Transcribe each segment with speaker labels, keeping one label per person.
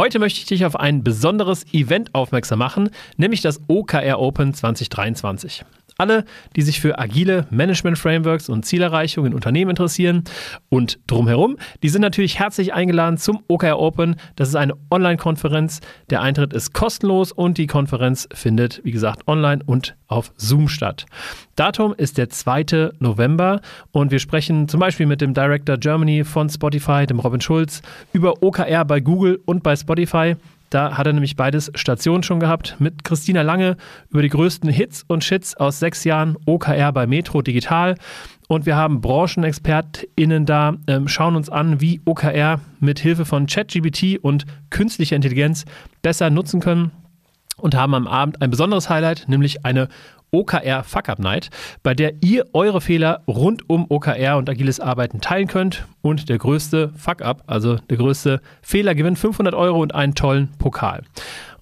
Speaker 1: Heute möchte ich dich auf ein besonderes Event aufmerksam machen, nämlich das OKR Open 2023. Alle, die sich für agile Management-Frameworks und Zielerreichung in Unternehmen interessieren und drumherum, die sind natürlich herzlich eingeladen zum OKR Open. Das ist eine Online-Konferenz. Der Eintritt ist kostenlos und die Konferenz findet, wie gesagt, online und auf Zoom statt. Datum ist der 2. November und wir sprechen zum Beispiel mit dem Director Germany von Spotify, dem Robin Schulz, über OKR bei Google und bei Spotify. Da hat er nämlich beides Stationen schon gehabt mit Christina Lange über die größten Hits und Shits aus sechs Jahren OKR bei Metro Digital. Und wir haben BranchenexpertInnen da, ähm, schauen uns an, wie OKR mit Hilfe von ChatGBT und künstlicher Intelligenz besser nutzen können und haben am Abend ein besonderes Highlight, nämlich eine OKR Fuck Up Night, bei der ihr eure Fehler rund um OKR und agiles Arbeiten teilen könnt und der größte Fuck Up, also der größte Fehler gewinnt 500 Euro und einen tollen Pokal.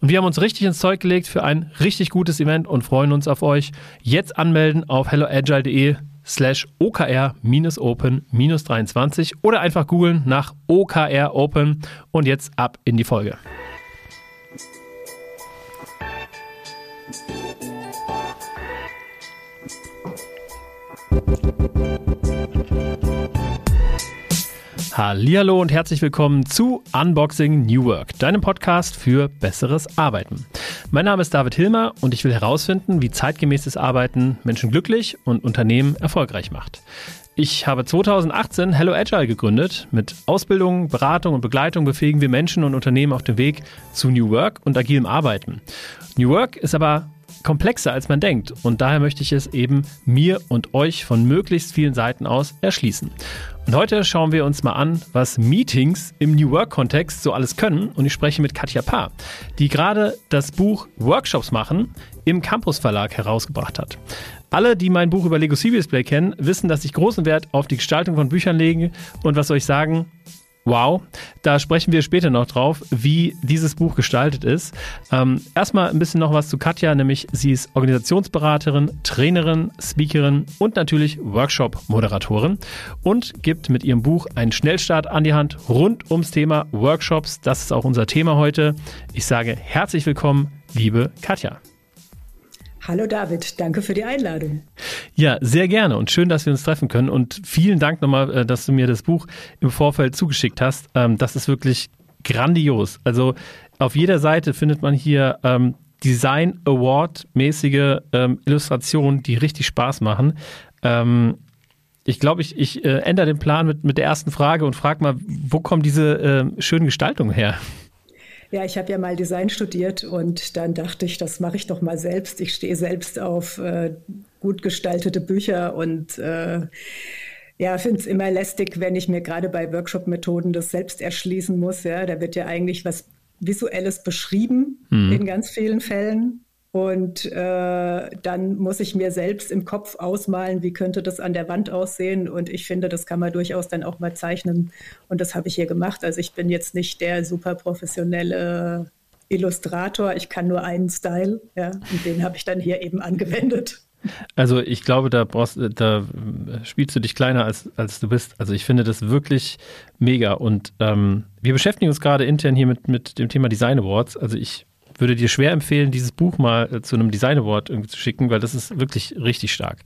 Speaker 1: Und wir haben uns richtig ins Zeug gelegt für ein richtig gutes Event und freuen uns auf euch. Jetzt anmelden auf helloagile.de slash OKR-Open-23 oder einfach googeln nach OKR Open und jetzt ab in die Folge. Hallo und herzlich willkommen zu Unboxing New Work, deinem Podcast für besseres Arbeiten. Mein Name ist David Hilmer und ich will herausfinden, wie zeitgemäßes Arbeiten Menschen glücklich und Unternehmen erfolgreich macht. Ich habe 2018 Hello Agile gegründet. Mit Ausbildung, Beratung und Begleitung befähigen wir Menschen und Unternehmen auf dem Weg zu New Work und agilem Arbeiten. New Work ist aber komplexer, als man denkt. Und daher möchte ich es eben mir und euch von möglichst vielen Seiten aus erschließen. Und heute schauen wir uns mal an, was Meetings im New Work-Kontext so alles können. Und ich spreche mit Katja Paar, die gerade das Buch Workshops machen im Campus Verlag herausgebracht hat. Alle, die mein Buch über Lego CV Display kennen, wissen, dass ich großen Wert auf die Gestaltung von Büchern lege. Und was soll ich sagen? Wow, da sprechen wir später noch drauf, wie dieses Buch gestaltet ist. Ähm, erstmal ein bisschen noch was zu Katja, nämlich sie ist Organisationsberaterin, Trainerin, Speakerin und natürlich Workshop-Moderatorin und gibt mit ihrem Buch einen Schnellstart an die Hand rund ums Thema Workshops. Das ist auch unser Thema heute. Ich sage herzlich willkommen, liebe Katja.
Speaker 2: Hallo David, danke für die Einladung.
Speaker 1: Ja, sehr gerne und schön, dass wir uns treffen können. Und vielen Dank nochmal, äh, dass du mir das Buch im Vorfeld zugeschickt hast. Ähm, das ist wirklich grandios. Also auf jeder Seite findet man hier ähm, Design Award-mäßige ähm, Illustrationen, die richtig Spaß machen. ich glaube, ich, ich äh, ändere den Plan mit, mit der ersten Frage und frage mal, wo kommen diese schönen Gestaltungen her?
Speaker 2: Ja, ich habe ja mal Design studiert und dann dachte ich, das mache ich doch mal selbst. Ich stehe selbst auf äh, gut gestaltete Bücher und äh, ja, finde es immer lästig, wenn ich mir gerade bei Workshop-Methoden das selbst erschließen muss. Ja, da wird ja eigentlich was Visuelles beschrieben mhm. in ganz vielen Fällen. Und äh, dann muss ich mir selbst im Kopf ausmalen, wie könnte das an der Wand aussehen. Und ich finde, das kann man durchaus dann auch mal zeichnen. Und das habe ich hier gemacht. Also ich bin jetzt nicht der super professionelle Illustrator. Ich kann nur einen Style. Ja, und den habe ich dann hier eben angewendet.
Speaker 1: Also ich glaube, da brauchst, da spielst du dich kleiner als, als du bist. Also ich finde das wirklich mega. Und ähm, wir beschäftigen uns gerade intern hier mit, mit dem Thema Design Awards. Also ich würde dir schwer empfehlen, dieses Buch mal äh, zu einem Design Award irgendwie zu schicken, weil das ist wirklich richtig stark.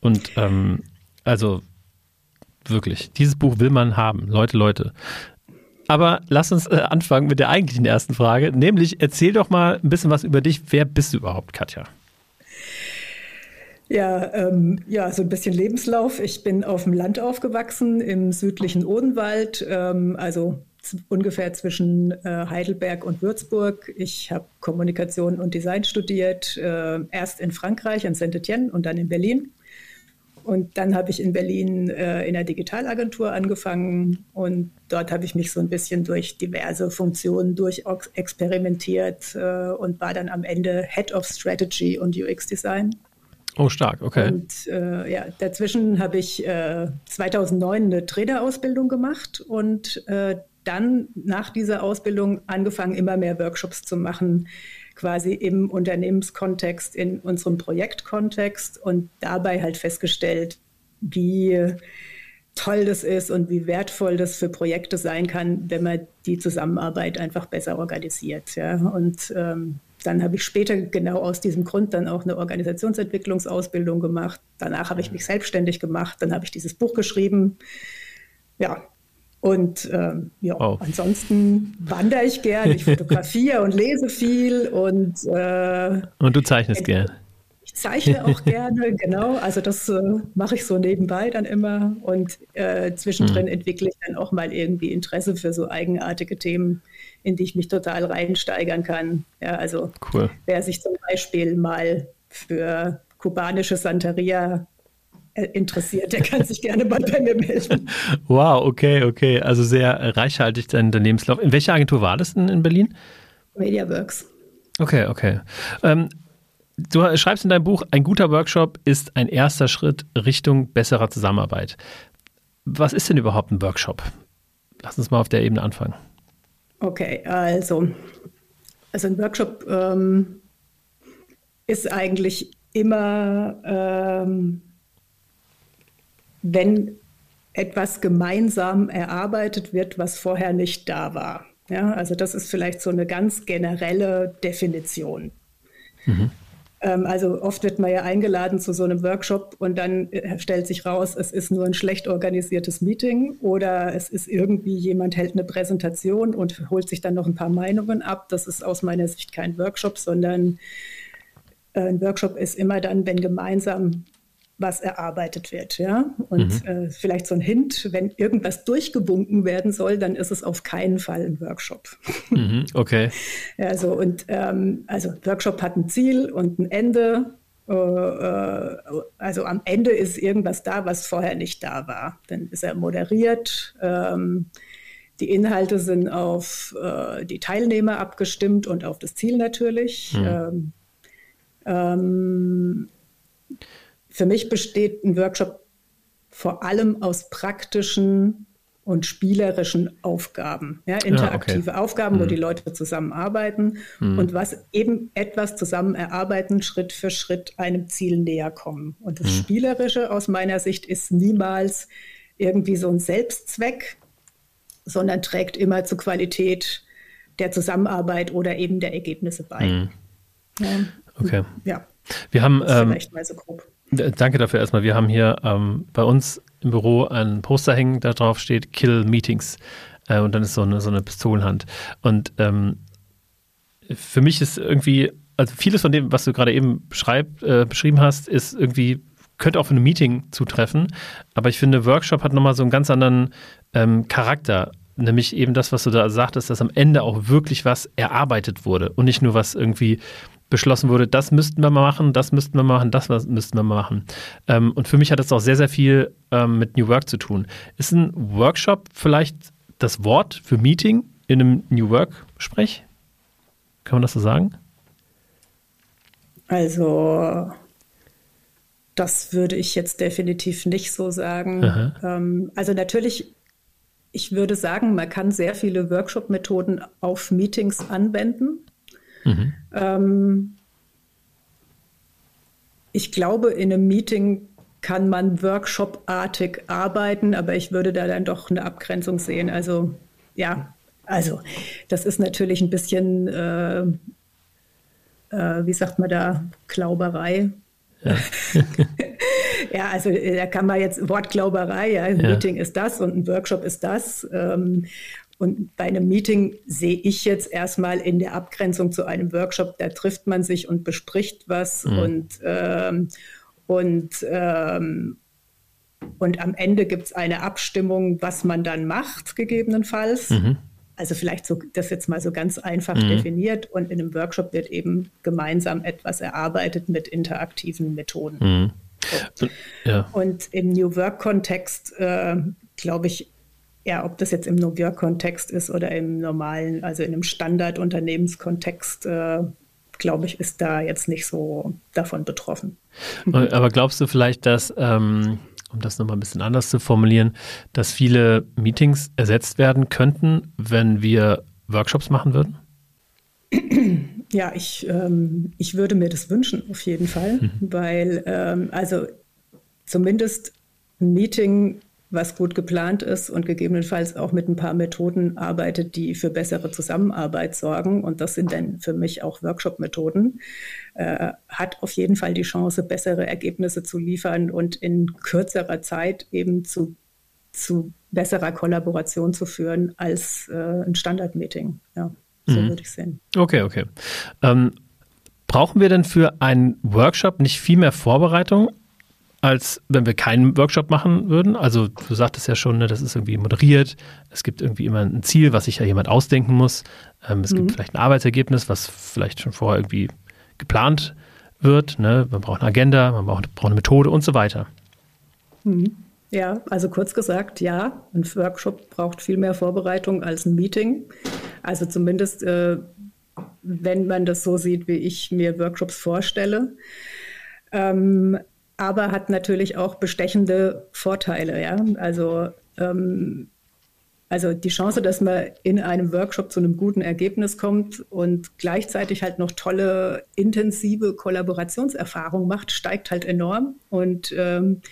Speaker 1: Und ähm, also wirklich, dieses Buch will man haben. Leute, Leute. Aber lass uns äh, anfangen mit der eigentlichen ersten Frage, nämlich erzähl doch mal ein bisschen was über dich. Wer bist du überhaupt, Katja?
Speaker 2: Ja, ähm, ja, so ein bisschen Lebenslauf. Ich bin auf dem Land aufgewachsen, im südlichen Odenwald, ähm, also ungefähr zwischen äh, Heidelberg und Würzburg. Ich habe Kommunikation und Design studiert, äh, erst in Frankreich, in Saint-Étienne und dann in Berlin. Und dann habe ich in Berlin äh, in der Digitalagentur angefangen und dort habe ich mich so ein bisschen durch diverse Funktionen durch experimentiert äh, und war dann am Ende Head of Strategy und UX Design.
Speaker 1: Oh, stark, okay.
Speaker 2: Und äh, ja, dazwischen habe ich 2009 eine Trainerausbildung gemacht und dann nach dieser Ausbildung angefangen, immer mehr Workshops zu machen, quasi im Unternehmenskontext, in unserem Projektkontext und dabei halt festgestellt, wie toll das ist und wie wertvoll das für Projekte sein kann, wenn man die Zusammenarbeit einfach besser organisiert. Ja. Und ähm, dann habe ich später genau aus diesem Grund dann auch eine Organisationsentwicklungsausbildung gemacht. Danach habe ich mich selbstständig gemacht. Dann habe ich dieses Buch geschrieben. Ja, und ähm, ja, oh. ansonsten wandere ich gern, ich fotografiere und lese viel und
Speaker 1: äh, und du zeichnest gern.
Speaker 2: Ich zeichne auch gerne, genau. Also das äh, mache ich so nebenbei dann immer und äh, zwischendrin hm. entwickle ich dann auch mal irgendwie Interesse für so eigenartige Themen, in die ich mich total reinsteigern kann. Ja, also cool. wer sich zum Beispiel mal für kubanische Santeria äh, interessiert, der kann sich gerne mal bei mir melden.
Speaker 1: Wow, okay, okay. Also sehr reichhaltig dein Lebenslauf. In welcher Agentur war das denn in Berlin?
Speaker 2: MediaWorks.
Speaker 1: Okay, okay. Ähm, du schreibst in deinem Buch, ein guter Workshop ist ein erster Schritt Richtung besserer Zusammenarbeit. Was ist denn überhaupt ein Workshop? Lass uns mal auf der Ebene anfangen.
Speaker 2: Okay, also, also ein Workshop ähm, ist eigentlich immer ähm, wenn etwas gemeinsam erarbeitet wird, was vorher nicht da war. Ja, also das ist vielleicht so eine ganz generelle Definition. Mhm. Ähm, also oft wird man ja eingeladen zu so einem Workshop und dann äh, stellt sich raus, es ist nur ein schlecht organisiertes Meeting oder es ist irgendwie jemand hält eine Präsentation und holt sich dann noch ein paar Meinungen ab. Das ist aus meiner Sicht kein Workshop, sondern äh, ein Workshop ist immer dann, wenn gemeinsam was erarbeitet wird. Ja? Und mhm. äh, vielleicht so ein Hint, wenn irgendwas durchgewunken werden soll, dann ist es auf keinen Fall ein Workshop.
Speaker 1: Mhm, okay.
Speaker 2: Also, und ähm, also Workshop hat ein Ziel und ein Ende. Äh, äh, also am Ende ist irgendwas da, was vorher nicht da war. Dann ist er moderiert. Ähm, die Inhalte sind auf äh, die Teilnehmer abgestimmt und auf das Ziel natürlich. Mhm. Ähm, ähm für mich besteht ein Workshop vor allem aus praktischen und spielerischen Aufgaben, ja, interaktive ja, okay. Aufgaben, mhm. wo die Leute zusammenarbeiten mhm. und was eben etwas zusammen erarbeiten, Schritt für Schritt einem Ziel näher kommen. Und das mhm. Spielerische aus meiner Sicht ist niemals irgendwie so ein Selbstzweck, sondern trägt immer zur Qualität der Zusammenarbeit oder eben der Ergebnisse bei. Mhm.
Speaker 1: Ja. Okay. Ja. Wir haben ähm, vielleicht mal so grob. Danke dafür erstmal. Wir haben hier ähm, bei uns im Büro ein Poster hängen, da drauf steht Kill Meetings. Äh, und dann ist so eine, so eine Pistolenhand. Und ähm, für mich ist irgendwie, also vieles von dem, was du gerade eben beschreib, äh, beschrieben hast, ist irgendwie, könnte auch für ein Meeting zutreffen. Aber ich finde, Workshop hat nochmal so einen ganz anderen ähm, Charakter. Nämlich eben das, was du da sagtest, dass am Ende auch wirklich was erarbeitet wurde und nicht nur was irgendwie beschlossen wurde, das müssten wir mal machen, das müssten wir machen, das müssten wir mal machen. Ähm, und für mich hat das auch sehr, sehr viel ähm, mit New Work zu tun. Ist ein Workshop vielleicht das Wort für Meeting in einem New Work-Sprech? Kann man das so sagen?
Speaker 2: Also, das würde ich jetzt definitiv nicht so sagen. Ähm, also natürlich, ich würde sagen, man kann sehr viele Workshop-Methoden auf Meetings anwenden. Mhm. Ähm, ich glaube, in einem Meeting kann man workshopartig arbeiten, aber ich würde da dann doch eine Abgrenzung sehen. Also ja, also das ist natürlich ein bisschen, äh, äh, wie sagt man da, Klauberei. Ja. ja, also da kann man jetzt Wortglauberei, ja, ein ja. Meeting ist das und ein Workshop ist das. Ähm, und bei einem Meeting sehe ich jetzt erstmal in der Abgrenzung zu einem Workshop, da trifft man sich und bespricht was mhm. und, ähm, und, ähm, und am Ende gibt es eine Abstimmung, was man dann macht, gegebenenfalls. Mhm. Also vielleicht so das jetzt mal so ganz einfach mhm. definiert und in einem Workshop wird eben gemeinsam etwas erarbeitet mit interaktiven Methoden. Mhm. So. Ja. Und im New Work-Kontext, äh, glaube ich, ja, ob das jetzt im New Work-Kontext ist oder im normalen, also in einem Standard-Unternehmenskontext, äh, glaube ich, ist da jetzt nicht so davon betroffen.
Speaker 1: Aber glaubst du vielleicht, dass, ähm, um das nochmal ein bisschen anders zu formulieren, dass viele Meetings ersetzt werden könnten, wenn wir Workshops machen würden?
Speaker 2: Ja, ich, ähm, ich würde mir das wünschen, auf jeden Fall, mhm. weil, ähm, also zumindest ein Meeting was gut geplant ist und gegebenenfalls auch mit ein paar Methoden arbeitet, die für bessere Zusammenarbeit sorgen. Und das sind dann für mich auch Workshop-Methoden, äh, hat auf jeden Fall die Chance, bessere Ergebnisse zu liefern und in kürzerer Zeit eben zu, zu besserer Kollaboration zu führen als äh, ein Standard-Meeting. Ja, so mhm. würde ich sehen.
Speaker 1: Okay, okay. Ähm, brauchen wir denn für einen Workshop nicht viel mehr Vorbereitung? Als wenn wir keinen Workshop machen würden. Also du sagtest ja schon, ne, das ist irgendwie moderiert. Es gibt irgendwie immer ein Ziel, was sich ja jemand ausdenken muss. Ähm, es mhm. gibt vielleicht ein Arbeitsergebnis, was vielleicht schon vorher irgendwie geplant wird. Ne? Man braucht eine Agenda, man braucht, braucht eine Methode und so weiter.
Speaker 2: Mhm. Ja, also kurz gesagt, ja, ein Workshop braucht viel mehr Vorbereitung als ein Meeting. Also zumindest, äh, wenn man das so sieht, wie ich mir Workshops vorstelle. Ähm, aber hat natürlich auch bestechende Vorteile. Ja? Also, ähm, also die Chance, dass man in einem Workshop zu einem guten Ergebnis kommt und gleichzeitig halt noch tolle, intensive Kollaborationserfahrungen macht, steigt halt enorm. Und ähm,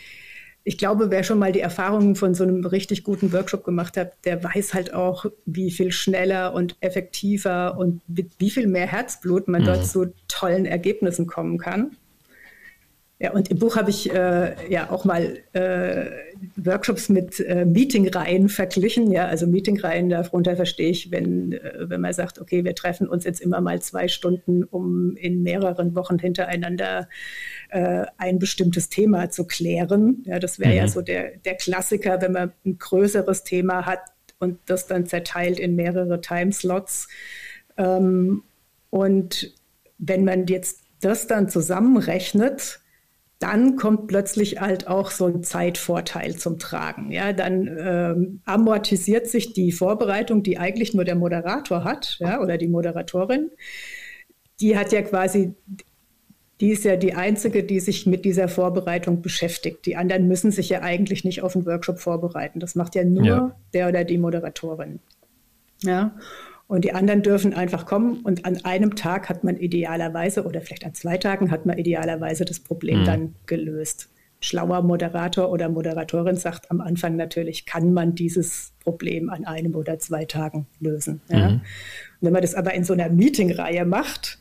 Speaker 2: ich glaube, wer schon mal die Erfahrungen von so einem richtig guten Workshop gemacht hat, der weiß halt auch, wie viel schneller und effektiver und mit wie viel mehr Herzblut man mhm. dort zu tollen Ergebnissen kommen kann. Ja, und im Buch habe ich äh, ja auch mal äh, Workshops mit äh, Meetingreihen verglichen. Ja, also Meetingreihen, darunter verstehe ich, wenn, äh, wenn man sagt, okay, wir treffen uns jetzt immer mal zwei Stunden, um in mehreren Wochen hintereinander äh, ein bestimmtes Thema zu klären. Ja, das wäre mhm. ja so der, der Klassiker, wenn man ein größeres Thema hat und das dann zerteilt in mehrere Timeslots. Ähm, und wenn man jetzt das dann zusammenrechnet, dann kommt plötzlich halt auch so ein Zeitvorteil zum Tragen. Ja, dann ähm, amortisiert sich die Vorbereitung, die eigentlich nur der Moderator hat, ja, oder die Moderatorin. Die hat ja quasi, die ist ja die einzige, die sich mit dieser Vorbereitung beschäftigt. Die anderen müssen sich ja eigentlich nicht auf einen Workshop vorbereiten. Das macht ja nur ja. der oder die Moderatorin. Ja. Und die anderen dürfen einfach kommen und an einem Tag hat man idealerweise oder vielleicht an zwei Tagen hat man idealerweise das Problem mhm. dann gelöst. Schlauer Moderator oder Moderatorin sagt am Anfang natürlich, kann man dieses Problem an einem oder zwei Tagen lösen. Ja? Mhm. wenn man das aber in so einer Meetingreihe macht,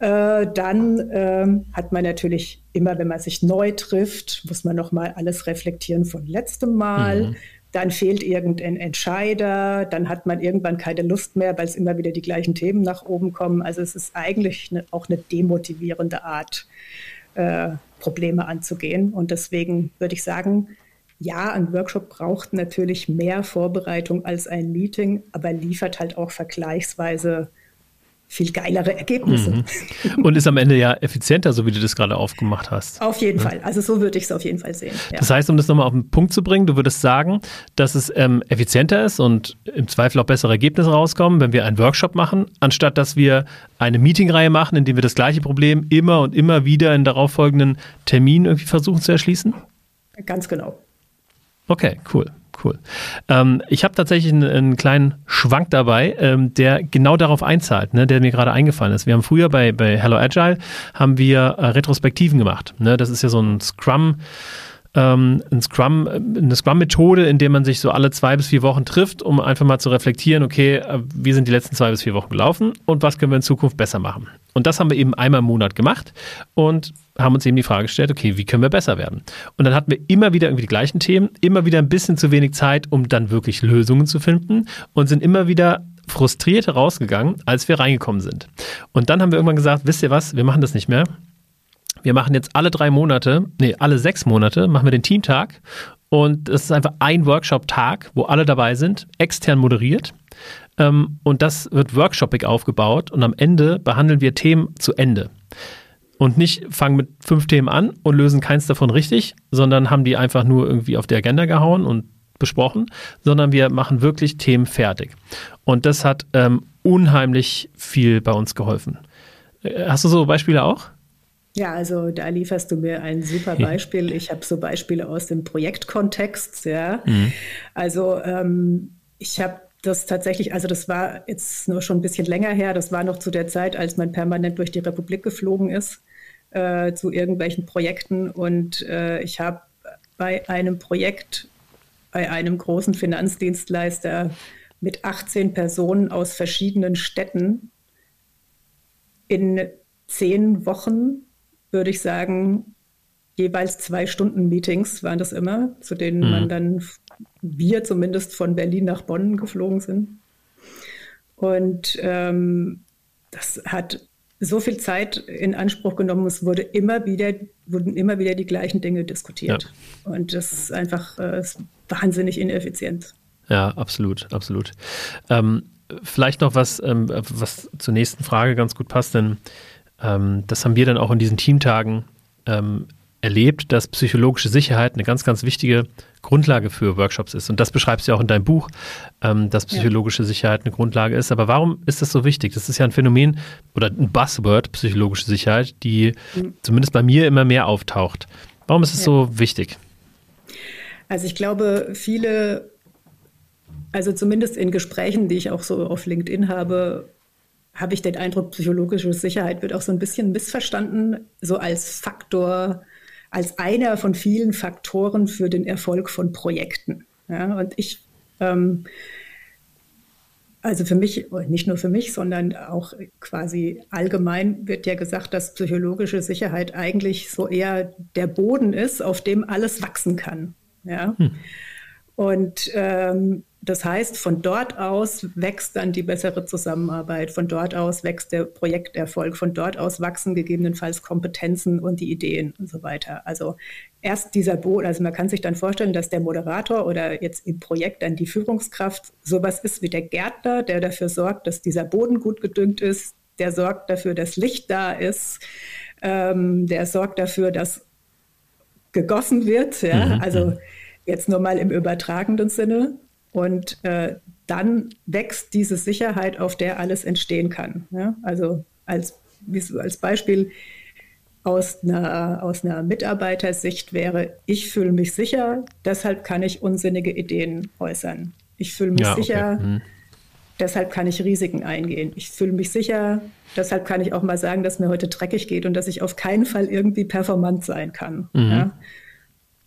Speaker 2: äh, dann äh, hat man natürlich immer, wenn man sich neu trifft, muss man nochmal alles reflektieren von letztem Mal. Mhm dann fehlt irgendein Entscheider, dann hat man irgendwann keine Lust mehr, weil es immer wieder die gleichen Themen nach oben kommen. Also es ist eigentlich eine, auch eine demotivierende Art, äh, Probleme anzugehen. Und deswegen würde ich sagen, ja, ein Workshop braucht natürlich mehr Vorbereitung als ein Meeting, aber liefert halt auch vergleichsweise viel geilere Ergebnisse.
Speaker 1: Mhm. Und ist am Ende ja effizienter, so wie du das gerade aufgemacht hast.
Speaker 2: Auf jeden ja. Fall. Also so würde ich es auf jeden Fall sehen.
Speaker 1: Ja. Das heißt, um das nochmal auf den Punkt zu bringen, du würdest sagen, dass es ähm, effizienter ist und im Zweifel auch bessere Ergebnisse rauskommen, wenn wir einen Workshop machen, anstatt dass wir eine Meetingreihe machen, in dem wir das gleiche Problem immer und immer wieder in darauffolgenden Terminen irgendwie versuchen zu erschließen?
Speaker 2: Ganz genau.
Speaker 1: Okay, cool cool. Ähm, ich habe tatsächlich einen, einen, kleinen Schwank dabei, ähm, der genau darauf einzahlt, ne, der mir gerade eingefallen ist. Wir haben früher bei, bei Hello Agile haben wir äh, Retrospektiven gemacht. Ne? Das ist ja so ein Scrum ähm, ein Scrum, eine Scrum-Methode, in der man sich so alle zwei bis vier Wochen trifft, um einfach mal zu reflektieren, okay, äh, wie sind die letzten zwei bis vier Wochen gelaufen und was können wir in Zukunft besser machen. Und das haben wir eben einmal im Monat gemacht und haben uns eben die Frage gestellt, okay, wie können wir besser werden? Und dann hatten wir immer wieder irgendwie die gleichen Themen, immer wieder ein bisschen zu wenig Zeit, um dann wirklich Lösungen zu finden und sind immer wieder frustriert herausgegangen, als wir reingekommen sind. Und dann haben wir irgendwann gesagt, wisst ihr was, wir machen das nicht mehr wir machen jetzt alle drei Monate, nee, alle sechs Monate, machen wir den Teamtag. Und es ist einfach ein Workshop-Tag, wo alle dabei sind, extern moderiert. Ähm, und das wird workshoppig aufgebaut und am Ende behandeln wir Themen zu Ende. Und nicht fangen mit fünf Themen an und lösen keins davon richtig, sondern haben die einfach nur irgendwie auf die Agenda gehauen und besprochen, sondern wir machen wirklich Themen fertig. Und das hat ähm, unheimlich viel bei uns geholfen. Äh, hast du so Beispiele auch?
Speaker 2: Ja, also da lieferst du mir ein super Beispiel. Ich habe so Beispiele aus dem Projektkontext. Ja, mhm. also ähm, ich habe das tatsächlich, also das war jetzt nur schon ein bisschen länger her. Das war noch zu der Zeit, als man permanent durch die Republik geflogen ist äh, zu irgendwelchen Projekten. Und äh, ich habe bei einem Projekt bei einem großen Finanzdienstleister mit 18 Personen aus verschiedenen Städten in zehn Wochen, würde ich sagen, jeweils zwei Stunden Meetings waren das immer, zu denen mhm. man dann, wir zumindest von Berlin nach Bonn geflogen sind. Und ähm, das hat so viel Zeit in Anspruch genommen. Es wurde immer wieder, wurden immer wieder die gleichen Dinge diskutiert. Ja. Und das ist einfach äh, ist wahnsinnig ineffizient.
Speaker 1: Ja, absolut, absolut. Ähm, vielleicht noch was, ähm, was zur nächsten Frage ganz gut passt, denn ähm, das haben wir dann auch in diesen Teamtagen ähm, erlebt, dass psychologische Sicherheit eine ganz, ganz wichtige Grundlage für Workshops ist. Und das beschreibst du ja auch in deinem Buch, ähm, dass psychologische Sicherheit eine Grundlage ist. Aber warum ist das so wichtig? Das ist ja ein Phänomen oder ein Buzzword, psychologische Sicherheit, die mhm. zumindest bei mir immer mehr auftaucht. Warum ist es ja. so wichtig?
Speaker 2: Also ich glaube, viele, also zumindest in Gesprächen, die ich auch so auf LinkedIn habe, habe ich den Eindruck, psychologische Sicherheit wird auch so ein bisschen missverstanden, so als Faktor als einer von vielen Faktoren für den Erfolg von Projekten. Ja, und ich, ähm, also für mich, nicht nur für mich, sondern auch quasi allgemein wird ja gesagt, dass psychologische Sicherheit eigentlich so eher der Boden ist, auf dem alles wachsen kann. Ja. Hm. Und ähm, das heißt, von dort aus wächst dann die bessere Zusammenarbeit, von dort aus wächst der Projekterfolg, von dort aus wachsen gegebenenfalls Kompetenzen und die Ideen und so weiter. Also erst dieser Boden, also man kann sich dann vorstellen, dass der Moderator oder jetzt im Projekt dann die Führungskraft sowas ist wie der Gärtner, der dafür sorgt, dass dieser Boden gut gedüngt ist, der sorgt dafür, dass Licht da ist, ähm, der sorgt dafür, dass gegossen wird. Ja? Mhm. Also jetzt nur mal im übertragenen Sinne. Und äh, dann wächst diese Sicherheit, auf der alles entstehen kann. Ja? Also als, als Beispiel aus einer, aus einer Mitarbeitersicht wäre, ich fühle mich sicher, deshalb kann ich unsinnige Ideen äußern. Ich fühle mich ja, sicher, okay. hm. deshalb kann ich Risiken eingehen. Ich fühle mich sicher, deshalb kann ich auch mal sagen, dass mir heute dreckig geht und dass ich auf keinen Fall irgendwie performant sein kann. Mhm. Ja?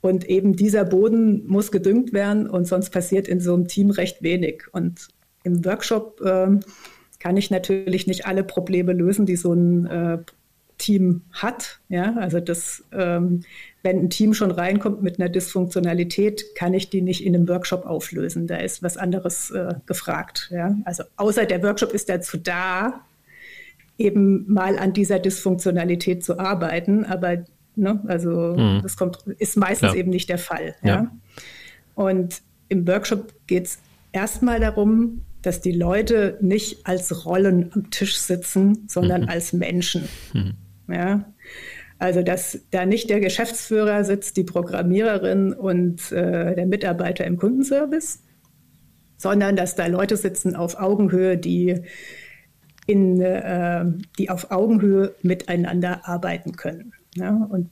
Speaker 2: Und eben dieser Boden muss gedüngt werden und sonst passiert in so einem Team recht wenig. Und im Workshop äh, kann ich natürlich nicht alle Probleme lösen, die so ein äh, Team hat. Ja, also das, ähm, wenn ein Team schon reinkommt mit einer Dysfunktionalität, kann ich die nicht in einem Workshop auflösen. Da ist was anderes äh, gefragt. Ja, also außer der Workshop ist dazu da, eben mal an dieser Dysfunktionalität zu arbeiten, aber Ne? Also mhm. das kommt, ist meistens Klar. eben nicht der Fall. Ja? ja. Und im Workshop geht es erstmal darum, dass die Leute nicht als Rollen am Tisch sitzen, sondern mhm. als Menschen. Mhm. Ja? Also, dass da nicht der Geschäftsführer sitzt, die Programmiererin und äh, der Mitarbeiter im Kundenservice, sondern dass da Leute sitzen auf Augenhöhe, die, in, äh, die auf Augenhöhe miteinander arbeiten können. Ja, und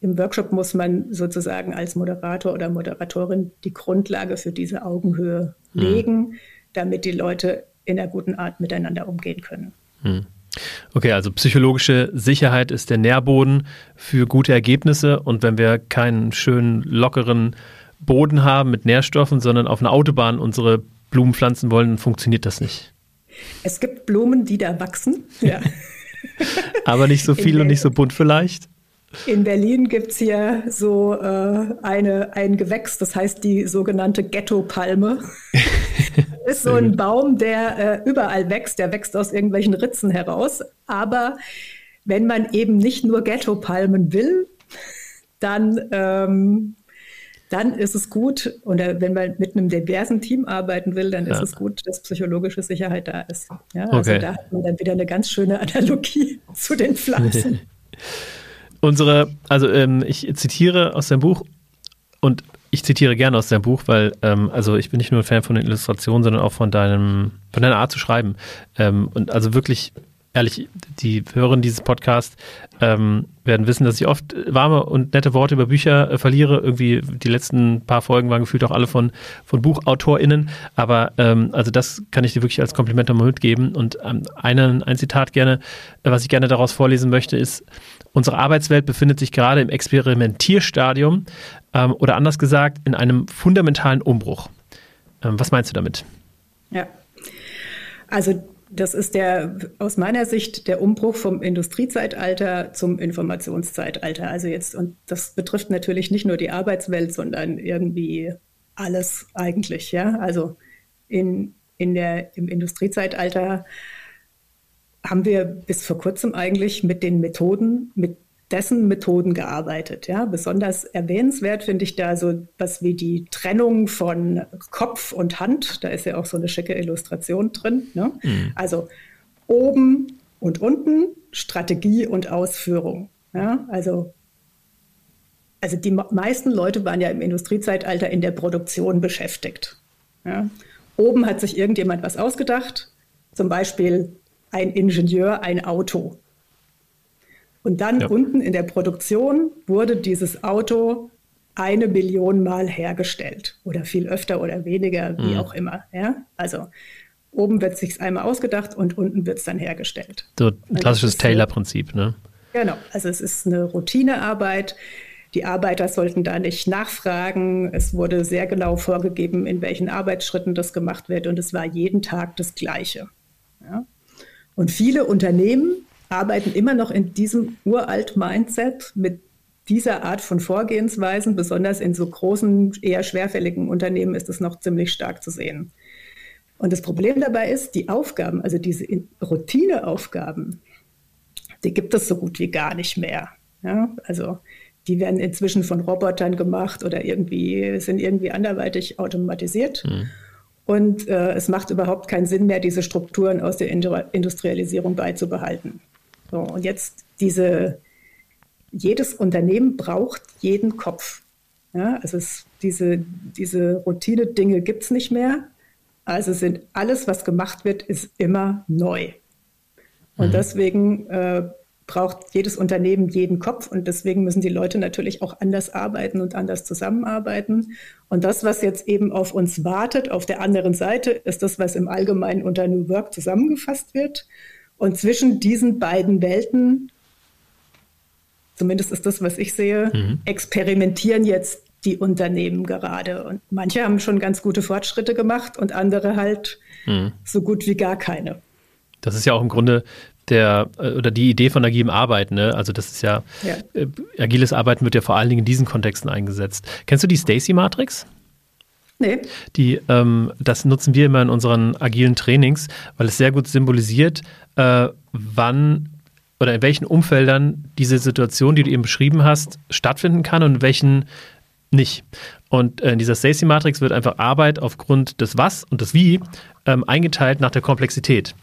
Speaker 2: im Workshop muss man sozusagen als Moderator oder Moderatorin die Grundlage für diese Augenhöhe hm. legen, damit die Leute in einer guten Art miteinander umgehen können. Hm.
Speaker 1: Okay, also psychologische Sicherheit ist der Nährboden für gute Ergebnisse. Und wenn wir keinen schönen, lockeren Boden haben mit Nährstoffen, sondern auf einer Autobahn unsere Blumen pflanzen wollen, dann funktioniert das nicht.
Speaker 2: Es gibt Blumen, die da wachsen, ja.
Speaker 1: Aber nicht so viel und nicht so bunt vielleicht?
Speaker 2: In Berlin gibt es hier so äh, eine, ein Gewächs, das heißt die sogenannte Ghetto-Palme. ist so ein Baum, der äh, überall wächst, der wächst aus irgendwelchen Ritzen heraus. Aber wenn man eben nicht nur Ghetto-Palmen will, dann, ähm, dann ist es gut, oder wenn man mit einem diversen Team arbeiten will, dann ja. ist es gut, dass psychologische Sicherheit da ist. Ja, also okay. da hat man dann wieder eine ganz schöne Analogie zu den Pflanzen.
Speaker 1: Unsere, also ähm, ich zitiere aus deinem Buch und ich zitiere gerne aus deinem Buch, weil ähm, also ich bin nicht nur ein Fan von den Illustrationen, sondern auch von deinem, von deiner Art zu schreiben. Ähm, und also wirklich ehrlich, die Hörerinnen dieses Podcasts ähm, werden wissen, dass ich oft warme und nette Worte über Bücher äh, verliere. Irgendwie die letzten paar Folgen waren gefühlt auch alle von, von BuchautorInnen. Aber ähm, also das kann ich dir wirklich als Kompliment nochmal mitgeben. Und ähm, einen, ein Zitat gerne, äh, was ich gerne daraus vorlesen möchte, ist, unsere Arbeitswelt befindet sich gerade im Experimentierstadium ähm, oder anders gesagt in einem fundamentalen Umbruch. Ähm, was meinst du damit?
Speaker 2: Ja, also das ist der aus meiner Sicht der Umbruch vom Industriezeitalter zum Informationszeitalter. Also jetzt, und das betrifft natürlich nicht nur die Arbeitswelt, sondern irgendwie alles eigentlich, ja. Also in, in der, im Industriezeitalter haben wir bis vor kurzem eigentlich mit den Methoden, mit dessen Methoden gearbeitet. Ja, besonders erwähnenswert finde ich da so was wie die Trennung von Kopf und Hand. Da ist ja auch so eine schicke Illustration drin. Ne? Mhm. Also oben und unten Strategie und Ausführung. Ja, also also die meisten Leute waren ja im Industriezeitalter in der Produktion beschäftigt. Ja. Oben hat sich irgendjemand was ausgedacht, zum Beispiel ein Ingenieur ein Auto. Und dann ja. unten in der Produktion wurde dieses Auto eine Million Mal hergestellt oder viel öfter oder weniger, wie mhm. auch immer. Ja? Also oben wird es sich einmal ausgedacht und unten wird es dann hergestellt.
Speaker 1: So ein also klassisches Taylor-Prinzip, ne?
Speaker 2: Genau, also es ist eine Routinearbeit. Die Arbeiter sollten da nicht nachfragen. Es wurde sehr genau vorgegeben, in welchen Arbeitsschritten das gemacht wird und es war jeden Tag das Gleiche. Ja? Und viele Unternehmen arbeiten immer noch in diesem uralt Mindset mit dieser Art von Vorgehensweisen, besonders in so großen, eher schwerfälligen Unternehmen ist es noch ziemlich stark zu sehen. Und das Problem dabei ist, die Aufgaben, also diese Routineaufgaben, die gibt es so gut wie gar nicht mehr. Ja, also die werden inzwischen von Robotern gemacht oder irgendwie sind irgendwie anderweitig automatisiert. Mhm. Und äh, es macht überhaupt keinen Sinn mehr, diese Strukturen aus der Industrialisierung beizubehalten. So, und jetzt diese, jedes Unternehmen braucht jeden Kopf. Ja, also es, diese, diese Routine-Dinge gibt es nicht mehr. Also sind alles, was gemacht wird, ist immer neu. Und mhm. deswegen äh, braucht jedes Unternehmen jeden Kopf und deswegen müssen die Leute natürlich auch anders arbeiten und anders zusammenarbeiten. Und das, was jetzt eben auf uns wartet, auf der anderen Seite, ist das, was im Allgemeinen unter New Work zusammengefasst wird. Und zwischen diesen beiden Welten, zumindest ist das, was ich sehe, mhm. experimentieren jetzt die Unternehmen gerade. Und manche haben schon ganz gute Fortschritte gemacht und andere halt mhm. so gut wie gar keine.
Speaker 1: Das ist ja auch im Grunde der äh, oder die Idee von agilem Arbeiten. Ne? Also das ist ja, ja, äh, agiles Arbeiten wird ja vor allen Dingen in diesen Kontexten eingesetzt. Kennst du die Stacy-Matrix? Nee. Die, ähm, das nutzen wir immer in unseren agilen Trainings, weil es sehr gut symbolisiert, äh, wann oder in welchen Umfeldern diese Situation, die du eben beschrieben hast, stattfinden kann und in welchen nicht. Und äh, in dieser Stacy-Matrix wird einfach Arbeit aufgrund des Was und des Wie ähm, eingeteilt nach der Komplexität.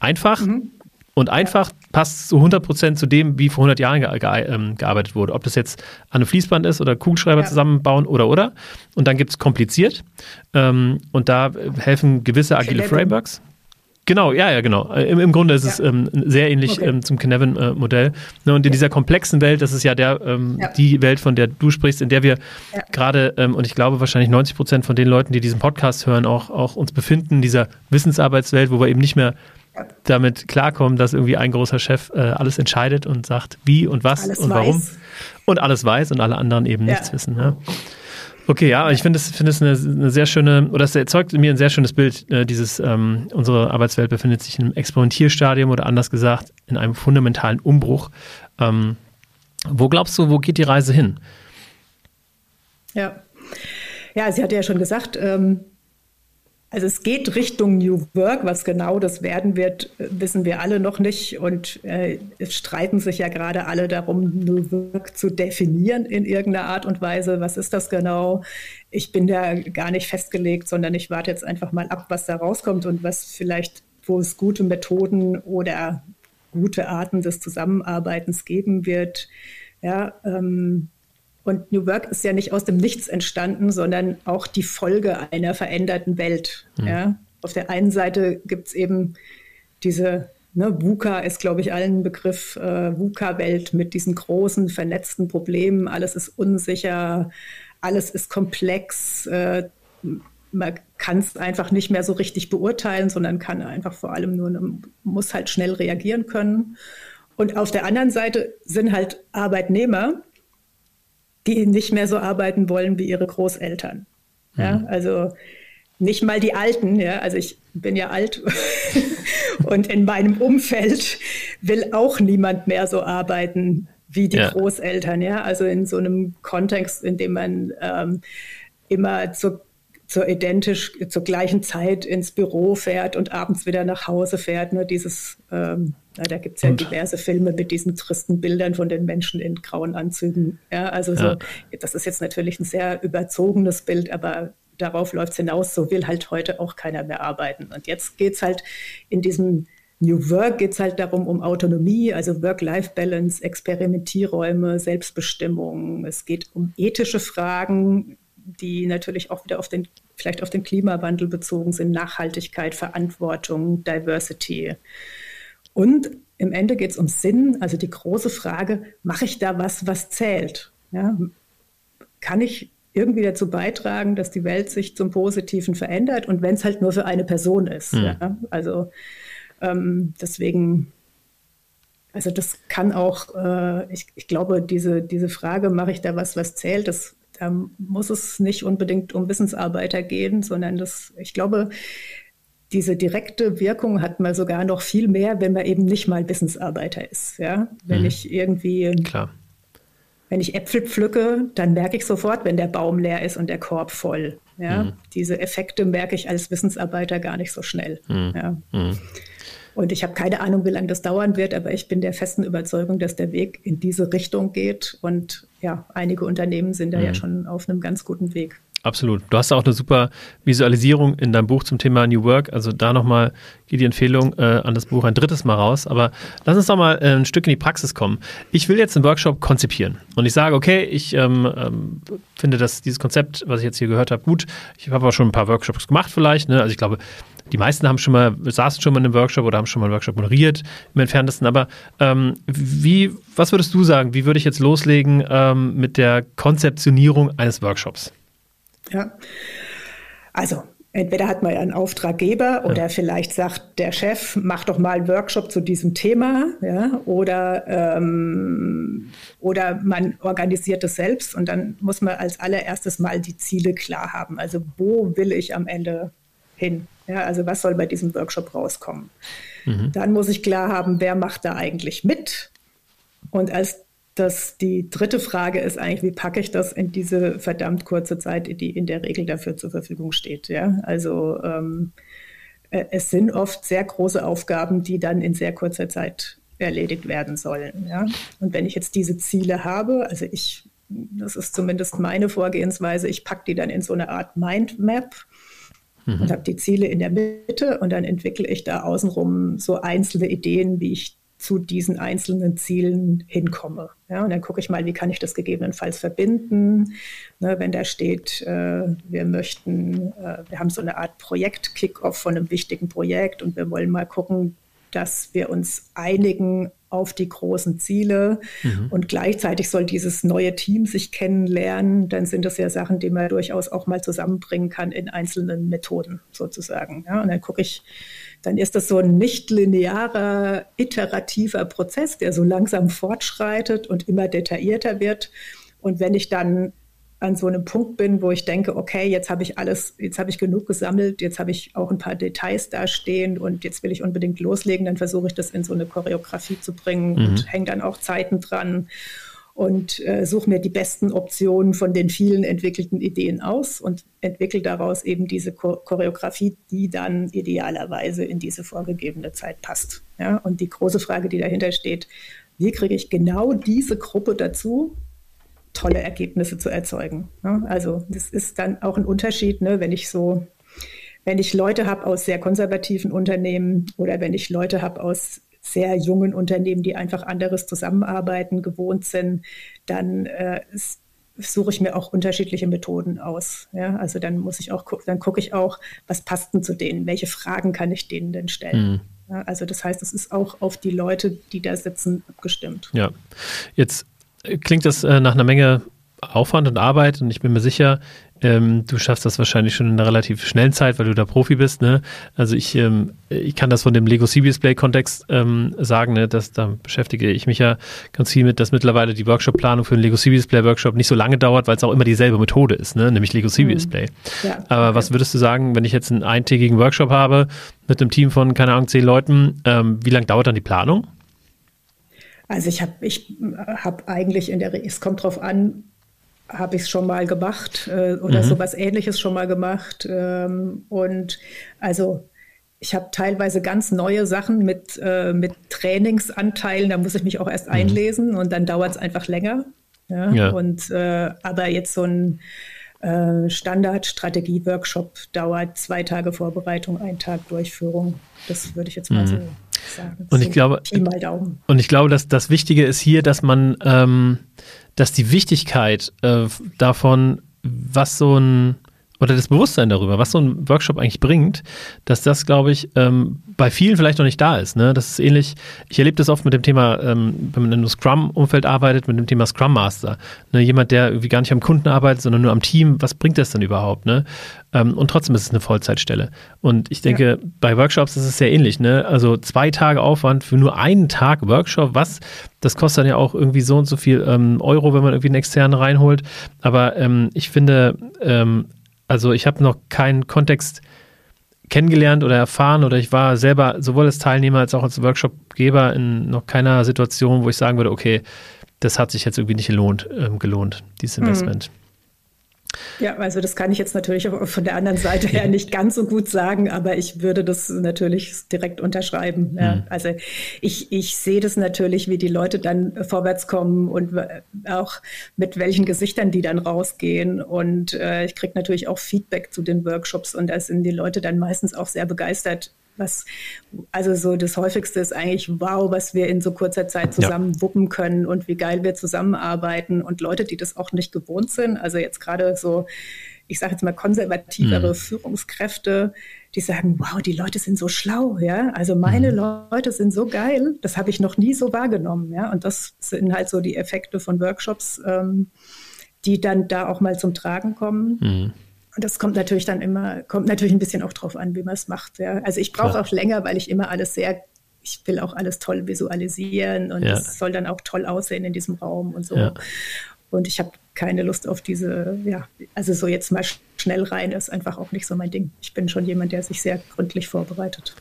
Speaker 1: Einfach, mhm. Und einfach passt zu 100% zu dem, wie vor 100 Jahren ge ge ähm, gearbeitet wurde. Ob das jetzt an einem Fließband ist oder Kugelschreiber ja. zusammenbauen oder oder. Und dann gibt es kompliziert. Ähm, und da helfen gewisse agile Frameworks. Genau, ja, ja, genau. Im, im Grunde ist ja. es ähm, sehr ähnlich okay. ähm, zum Kinevin-Modell. Äh, ne, und in ja. dieser komplexen Welt, das ist ja, der, ähm, die Welt, von der du sprichst, in der wir gerade, ähm, und ich glaube wahrscheinlich 90 Prozent von den Leuten, die diesen Podcast hören, auch, auch uns befinden, dieser Wissensarbeitswelt, wo wir eben nicht mehr damit klarkommen, dass irgendwie ein großer Chef äh, alles entscheidet und sagt, wie und was alles und warum. Und alles weiß und alle anderen eben nichts wissen. Ja. Okay, ja, ich finde es find eine, eine, sehr schöne, oder es erzeugt in mir ein sehr schönes Bild, äh, dieses, ähm, unsere Arbeitswelt befindet sich in einem Experimentierstadium oder anders gesagt, in einem fundamentalen Umbruch. Ähm, wo glaubst du, wo geht die Reise hin?
Speaker 2: Ja, ja, sie hat ja schon gesagt, ähm, also es geht Richtung New Work. Was genau das werden wird, wissen wir alle noch nicht. Und äh, es streiten sich ja gerade alle darum, New Work zu definieren in irgendeiner Art und Weise. Was ist das genau? Ich bin da gar nicht festgelegt, sondern ich warte jetzt einfach mal ab, was da rauskommt und was vielleicht, wo es gute Methoden oder gute Arten des Zusammenarbeitens geben wird. Ja, ähm, und New Work ist ja nicht aus dem Nichts entstanden, sondern auch die Folge einer veränderten Welt. Mhm. Ja? Auf der einen Seite gibt es eben diese Ne, VUCA ist, glaube ich, allen Begriff äh, VUCA-Welt mit diesen großen vernetzten Problemen. Alles ist unsicher, alles ist komplex. Äh, man kann es einfach nicht mehr so richtig beurteilen, sondern kann einfach vor allem nur, muss halt schnell reagieren können. Und auf der anderen Seite sind halt Arbeitnehmer, die nicht mehr so arbeiten wollen wie ihre Großeltern. Ja, mhm. also nicht mal die Alten, ja, also ich bin ja alt und in meinem Umfeld will auch niemand mehr so arbeiten wie die ja. Großeltern, ja, also in so einem Kontext, in dem man ähm, immer zur zur identisch zur gleichen Zeit ins Büro fährt und abends wieder nach Hause fährt. Ne? Dieses, ähm, na, da gibt es ja und? diverse Filme mit diesen tristen Bildern von den Menschen in grauen Anzügen. Ja, also so, das ist jetzt natürlich ein sehr überzogenes Bild, aber darauf läuft es hinaus, so will halt heute auch keiner mehr arbeiten. Und jetzt geht es halt in diesem New Work geht es halt darum, um Autonomie, also Work-Life-Balance, Experimentierräume, Selbstbestimmung. Es geht um ethische Fragen, die natürlich auch wieder auf den, vielleicht auf den Klimawandel bezogen sind, Nachhaltigkeit, Verantwortung, Diversity. Und im Ende geht es um Sinn, also die große Frage, mache ich da was, was zählt? Ja? Kann ich irgendwie dazu beitragen, dass die Welt sich zum Positiven verändert und wenn es halt nur für eine Person ist. Mhm. Ja? Also ähm, deswegen, also das kann auch, äh, ich, ich glaube, diese, diese Frage, mache ich da was, was zählt, das da muss es nicht unbedingt um Wissensarbeiter gehen, sondern das, ich glaube, diese direkte Wirkung hat man sogar noch viel mehr, wenn man eben nicht mal Wissensarbeiter ist. Ja? Wenn mhm. ich irgendwie,
Speaker 1: Klar.
Speaker 2: wenn ich Äpfel pflücke, dann merke ich sofort, wenn der Baum leer ist und der Korb voll. Ja? Mhm. Diese Effekte merke ich als Wissensarbeiter gar nicht so schnell. Mhm. Ja? Und ich habe keine Ahnung, wie lange das dauern wird, aber ich bin der festen Überzeugung, dass der Weg in diese Richtung geht. Und ja, einige Unternehmen sind da mhm. ja schon auf einem ganz guten Weg.
Speaker 1: Absolut. Du hast auch eine super Visualisierung in deinem Buch zum Thema New Work. Also da nochmal geht die Empfehlung äh, an das Buch ein drittes Mal raus. Aber lass uns doch mal äh, ein Stück in die Praxis kommen. Ich will jetzt einen Workshop konzipieren. Und ich sage, okay, ich ähm, ähm, finde dass dieses Konzept, was ich jetzt hier gehört habe, gut. Ich habe auch schon ein paar Workshops gemacht vielleicht. Ne? Also ich glaube, die meisten haben schon mal, saßen schon mal in einem Workshop oder haben schon mal einen Workshop moderiert im entferntesten. Aber ähm, wie, was würdest du sagen? Wie würde ich jetzt loslegen ähm, mit der Konzeptionierung eines Workshops?
Speaker 2: Ja. Also, entweder hat man ja einen Auftraggeber oder ja. vielleicht sagt der Chef, mach doch mal einen Workshop zu diesem Thema, ja, oder, ähm, oder man organisiert es selbst und dann muss man als allererstes mal die Ziele klar haben. Also, wo will ich am Ende hin? Ja, also, was soll bei diesem Workshop rauskommen? Mhm. Dann muss ich klar haben, wer macht da eigentlich mit? Und als dass die dritte Frage ist eigentlich, wie packe ich das in diese verdammt kurze Zeit, die in der Regel dafür zur Verfügung steht. Ja? Also ähm, äh, es sind oft sehr große Aufgaben, die dann in sehr kurzer Zeit erledigt werden sollen. Ja? Und wenn ich jetzt diese Ziele habe, also ich, das ist zumindest meine Vorgehensweise, ich packe die dann in so eine Art Mindmap mhm. und habe die Ziele in der Mitte und dann entwickle ich da außenrum so einzelne Ideen, wie ich zu diesen einzelnen Zielen hinkomme. Ja, und dann gucke ich mal, wie kann ich das gegebenenfalls verbinden. Ne, wenn da steht, äh, wir möchten, äh, wir haben so eine Art Projekt-Kickoff von einem wichtigen Projekt und wir wollen mal gucken, dass wir uns einigen auf die großen Ziele mhm. und gleichzeitig soll dieses neue Team sich kennenlernen, dann sind das ja Sachen, die man durchaus auch mal zusammenbringen kann in einzelnen Methoden sozusagen. Ja, und dann gucke ich, dann ist das so ein nicht linearer, iterativer Prozess, der so langsam fortschreitet und immer detaillierter wird. Und wenn ich dann an so einem Punkt bin, wo ich denke, okay, jetzt habe ich alles, jetzt habe ich genug gesammelt, jetzt habe ich auch ein paar Details da stehen und jetzt will ich unbedingt loslegen, dann versuche ich das in so eine Choreografie zu bringen mhm. und hänge dann auch Zeiten dran und äh, suche mir die besten Optionen von den vielen entwickelten Ideen aus und entwickle daraus eben diese Cho Choreografie, die dann idealerweise in diese vorgegebene Zeit passt. Ja? Und die große Frage, die dahinter steht, wie kriege ich genau diese Gruppe dazu, tolle Ergebnisse zu erzeugen? Ja? Also das ist dann auch ein Unterschied, ne? wenn ich so wenn ich Leute habe aus sehr konservativen Unternehmen oder wenn ich Leute habe aus sehr jungen Unternehmen, die einfach anderes Zusammenarbeiten gewohnt sind, dann äh, suche ich mir auch unterschiedliche Methoden aus. Ja? Also dann muss ich auch dann gucke ich auch, was passt denn zu denen? Welche Fragen kann ich denen denn stellen? Ja, also das heißt, es ist auch auf die Leute, die da sitzen, abgestimmt.
Speaker 1: Ja, jetzt klingt das äh, nach einer Menge Aufwand und Arbeit und ich bin mir sicher, ähm, du schaffst das wahrscheinlich schon in einer relativ schnellen Zeit, weil du da Profi bist. Ne? Also ich, ähm, ich kann das von dem Lego C-Display-Kontext ähm, sagen, ne? dass, da beschäftige ich mich ja ganz viel mit, dass mittlerweile die Workshop-Planung für einen Lego C-Display-Workshop nicht so lange dauert, weil es auch immer dieselbe Methode ist, ne? nämlich Lego C-Display. Mhm. Ja, Aber was würdest du sagen, wenn ich jetzt einen eintägigen Workshop habe mit einem Team von, keine Ahnung, zehn Leuten, ähm, wie lange dauert dann die Planung?
Speaker 2: Also ich habe ich hab eigentlich in der, es kommt drauf an, habe ich es schon mal gemacht äh, oder mhm. sowas ähnliches schon mal gemacht. Ähm, und also ich habe teilweise ganz neue Sachen mit, äh, mit Trainingsanteilen, da muss ich mich auch erst mhm. einlesen und dann dauert es einfach länger. Ja? ja. Und äh, aber jetzt so ein äh, Standard-Strategie-Workshop dauert zwei Tage Vorbereitung, ein Tag Durchführung. Das würde ich jetzt mal mhm. so sagen.
Speaker 1: Und ich glaube, und ich glaube, dass das Wichtige ist hier, dass man ähm, dass die Wichtigkeit äh, davon, was so ein oder das Bewusstsein darüber, was so ein Workshop eigentlich bringt, dass das, glaube ich, ähm, bei vielen vielleicht noch nicht da ist. Ne? Das ist ähnlich, ich erlebe das oft mit dem Thema, ähm, wenn man in einem Scrum-Umfeld arbeitet, mit dem Thema Scrum Master. Ne? Jemand, der irgendwie gar nicht am Kunden arbeitet, sondern nur am Team, was bringt das denn überhaupt? Ne? Ähm, und trotzdem ist es eine Vollzeitstelle. Und ich denke, ja. bei Workshops ist es sehr ähnlich. Ne? Also zwei Tage Aufwand für nur einen Tag Workshop, was? Das kostet dann ja auch irgendwie so und so viel ähm, Euro, wenn man irgendwie einen externen reinholt. Aber ähm, ich finde, ähm, also ich habe noch keinen Kontext kennengelernt oder erfahren oder ich war selber sowohl als Teilnehmer als auch als Workshopgeber in noch keiner Situation, wo ich sagen würde, okay, das hat sich jetzt irgendwie nicht gelohnt, ähm, gelohnt, dieses mhm. Investment. Mhm.
Speaker 2: Ja, also das kann ich jetzt natürlich von der anderen Seite her nicht ganz so gut sagen, aber ich würde das natürlich direkt unterschreiben. Ja. Mhm. Also ich, ich sehe das natürlich, wie die Leute dann vorwärts kommen und auch mit welchen Gesichtern die dann rausgehen. Und äh, ich kriege natürlich auch Feedback zu den Workshops und da sind die Leute dann meistens auch sehr begeistert, was, also so das häufigste ist eigentlich, wow, was wir in so kurzer Zeit zusammen ja. wuppen können und wie geil wir zusammenarbeiten und Leute, die das auch nicht gewohnt sind. Also jetzt gerade so, ich sage jetzt mal konservativere mhm. Führungskräfte, die sagen, wow, die Leute sind so schlau, ja. Also meine mhm. Leute sind so geil, das habe ich noch nie so wahrgenommen, ja. Und das sind halt so die Effekte von Workshops, ähm, die dann da auch mal zum Tragen kommen. Mhm. Und das kommt natürlich dann immer, kommt natürlich ein bisschen auch drauf an, wie man es macht. Ja. Also ich brauche auch länger, weil ich immer alles sehr, ich will auch alles toll visualisieren und es ja. soll dann auch toll aussehen in diesem Raum und so. Ja. Und ich habe keine Lust auf diese, ja, also so jetzt mal schnell rein, das ist einfach auch nicht so mein Ding. Ich bin schon jemand, der sich sehr gründlich vorbereitet.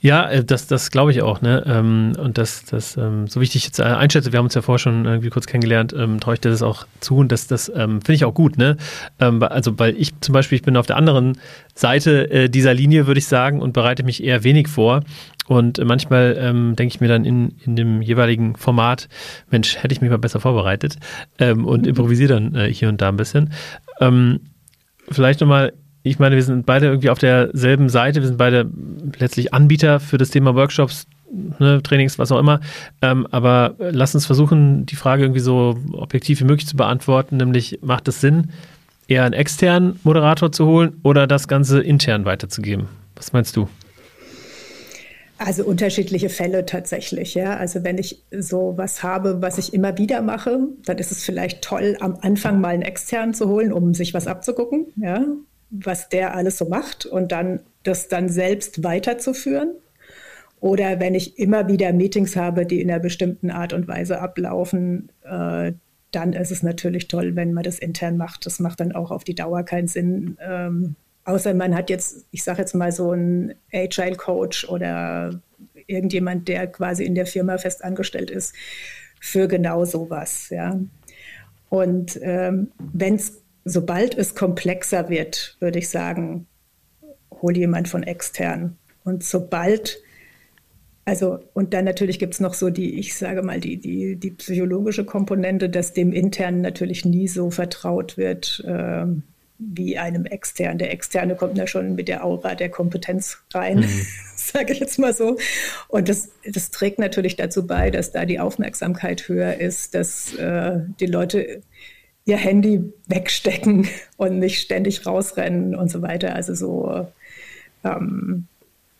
Speaker 1: Ja, äh, das, das glaube ich auch, ne? Ähm, und das, das, ähm, so wichtig jetzt äh, einschätze, wir haben uns ja vorher schon irgendwie kurz kennengelernt, ähm, traue ich dir das auch zu und das, das finde ich auch gut, ne? Also, weil ich zum Beispiel, ich bin auf der anderen Seite äh, dieser Linie, würde ich sagen, und bereite mich eher wenig vor. Und manchmal ähm, denke ich mir dann in, in dem jeweiligen Format, Mensch, hätte ich mich mal besser vorbereitet ähm, und improvisiere dann äh, hier und da ein bisschen. Ähm, vielleicht nochmal ich meine, wir sind beide irgendwie auf derselben Seite. Wir sind beide letztlich Anbieter für das Thema Workshops, ne, Trainings, was auch immer. Ähm, aber lass uns versuchen, die Frage irgendwie so objektiv wie möglich zu beantworten, nämlich macht es Sinn, eher einen externen Moderator zu holen oder das Ganze intern weiterzugeben? Was meinst du?
Speaker 2: Also unterschiedliche Fälle tatsächlich, ja. Also wenn ich so was habe, was ich immer wieder mache, dann ist es vielleicht toll, am Anfang mal einen externen zu holen, um sich was abzugucken, ja was der alles so macht und dann das dann selbst weiterzuführen. Oder wenn ich immer wieder Meetings habe, die in einer bestimmten Art und Weise ablaufen, äh, dann ist es natürlich toll, wenn man das intern macht. Das macht dann auch auf die Dauer keinen Sinn. Ähm, außer man hat jetzt, ich sage jetzt mal so einen Agile Coach oder irgendjemand, der quasi in der Firma fest angestellt ist, für genau sowas. Ja. Und ähm, wenn es sobald es komplexer wird, würde ich sagen, hol jemand von extern. Und sobald, also, und dann natürlich gibt es noch so die, ich sage mal, die, die, die psychologische Komponente, dass dem intern natürlich nie so vertraut wird äh, wie einem externen. Der externe kommt ja schon mit der Aura der Kompetenz rein, mhm. sage ich jetzt mal so. Und das, das trägt natürlich dazu bei, dass da die Aufmerksamkeit höher ist, dass äh, die Leute ihr Handy wegstecken und nicht ständig rausrennen und so weiter. Also so, ähm,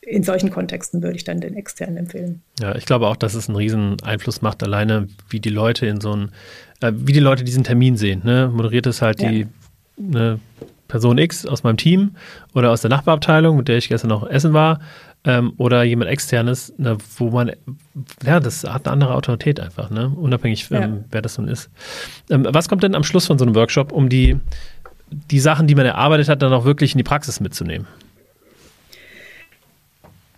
Speaker 2: in solchen Kontexten würde ich dann den externen empfehlen.
Speaker 1: Ja, ich glaube auch, dass es einen riesen Einfluss macht, alleine wie die Leute in so einen, äh, wie die Leute diesen Termin sehen. Ne? Moderiert es halt ja. die ne, Person X aus meinem Team oder aus der Nachbarabteilung, mit der ich gestern noch essen war, ähm, oder jemand externes, ne, wo man, ja, das hat eine andere Autorität einfach, ne? unabhängig, ja. ähm, wer das nun ist. Ähm, was kommt denn am Schluss von so einem Workshop, um die, die Sachen, die man erarbeitet hat, dann auch wirklich in die Praxis mitzunehmen?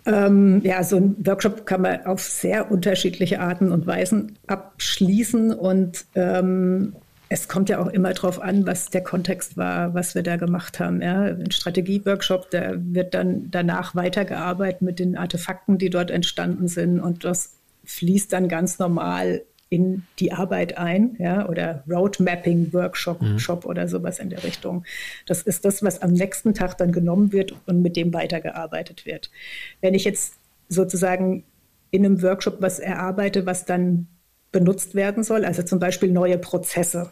Speaker 2: Ähm, ja, so ein Workshop kann man auf sehr unterschiedliche Arten und Weisen abschließen und ähm, es kommt ja auch immer darauf an, was der Kontext war, was wir da gemacht haben. Ja. Ein Strategie-Workshop, da wird dann danach weitergearbeitet mit den Artefakten, die dort entstanden sind und das fließt dann ganz normal in die Arbeit ein, ja, oder Roadmapping-Workshop mhm. Shop oder sowas in der Richtung. Das ist das, was am nächsten Tag dann genommen wird und mit dem weitergearbeitet wird. Wenn ich jetzt sozusagen in einem Workshop was erarbeite, was dann benutzt werden soll, also zum Beispiel neue Prozesse,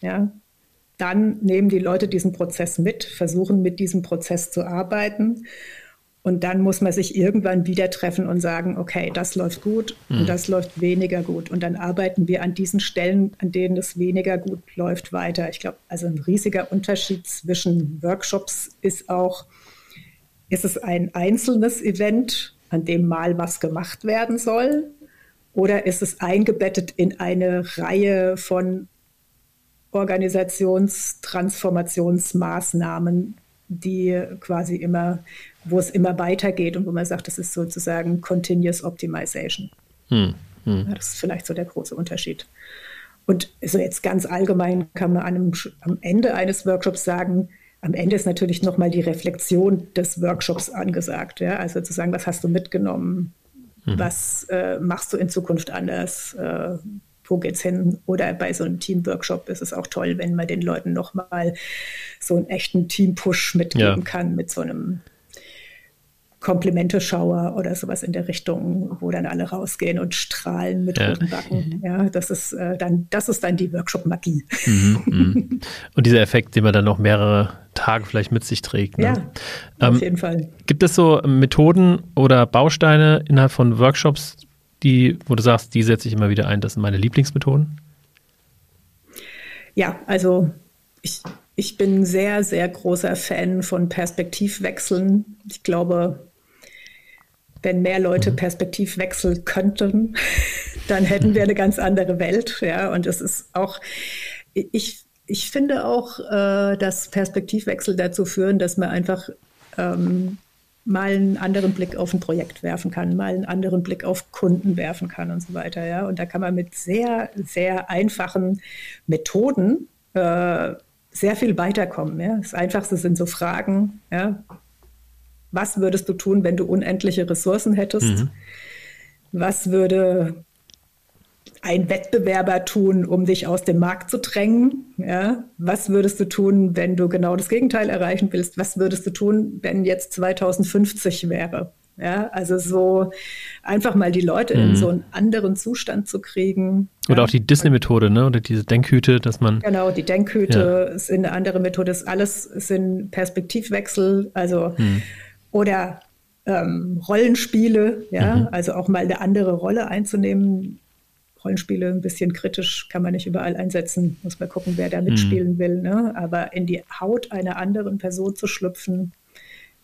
Speaker 2: ja, dann nehmen die Leute diesen Prozess mit, versuchen mit diesem Prozess zu arbeiten und dann muss man sich irgendwann wieder treffen und sagen, okay, das läuft gut mhm. und das läuft weniger gut. Und dann arbeiten wir an diesen Stellen, an denen es weniger gut läuft, weiter. Ich glaube, also ein riesiger Unterschied zwischen Workshops ist auch, ist es ein einzelnes Event, an dem mal was gemacht werden soll? Oder ist es eingebettet in eine Reihe von Organisationstransformationsmaßnahmen, die quasi immer wo es immer weitergeht und wo man sagt, das ist sozusagen Continuous Optimization. Hm, hm. Ja, das ist vielleicht so der große Unterschied. Und so jetzt ganz allgemein kann man einem, am Ende eines Workshops sagen, am Ende ist natürlich nochmal die Reflexion des Workshops angesagt. Ja? Also zu sagen, was hast du mitgenommen? Mhm. Was äh, machst du in Zukunft anders? Äh, wo geht's hin? Oder bei so einem Team-Workshop ist es auch toll, wenn man den Leuten nochmal so einen echten Team-Push mitgeben ja. kann mit so einem Komplimente-Schauer oder sowas in der Richtung, wo dann alle rausgehen und strahlen mit ja. roten Backen. Ja, das ist äh, dann, das ist dann die Workshop-Magie. Mhm,
Speaker 1: mhm. Und dieser Effekt, den man dann noch mehrere Tage vielleicht mit sich trägt. Ne?
Speaker 2: Ja, ähm, auf jeden Fall.
Speaker 1: Gibt es so Methoden oder Bausteine innerhalb von Workshops, die, wo du sagst, die setze ich immer wieder ein, das sind meine Lieblingsmethoden?
Speaker 2: Ja, also ich, ich bin sehr, sehr großer Fan von Perspektivwechseln. Ich glaube, wenn mehr Leute mhm. Perspektivwechsel könnten, dann hätten wir eine ganz andere Welt. Ja, und es ist auch, ich, ich finde auch, äh, dass Perspektivwechsel dazu führen, dass man einfach ähm, mal einen anderen Blick auf ein Projekt werfen kann, mal einen anderen Blick auf Kunden werfen kann und so weiter. Ja, und da kann man mit sehr, sehr einfachen Methoden äh, sehr viel weiterkommen. Ja? Das Einfachste sind so Fragen, ja, was würdest du tun, wenn du unendliche Ressourcen hättest? Mhm. Was würde ein Wettbewerber tun, um dich aus dem Markt zu drängen? Ja? Was würdest du tun, wenn du genau das Gegenteil erreichen willst? Was würdest du tun, wenn jetzt 2050 wäre? Ja, also so einfach mal die Leute mhm. in so einen anderen Zustand zu kriegen.
Speaker 1: Oder ja. auch die Disney-Methode, ne? Oder diese Denkhüte, dass man.
Speaker 2: Genau, die Denkhüte ja. ist eine andere Methode, ist alles sind Perspektivwechsel, also mhm oder ähm, Rollenspiele, ja, mhm. also auch mal eine andere Rolle einzunehmen. Rollenspiele ein bisschen kritisch kann man nicht überall einsetzen, muss man gucken, wer da mhm. mitspielen mhm. will. Ne? Aber in die Haut einer anderen Person zu schlüpfen,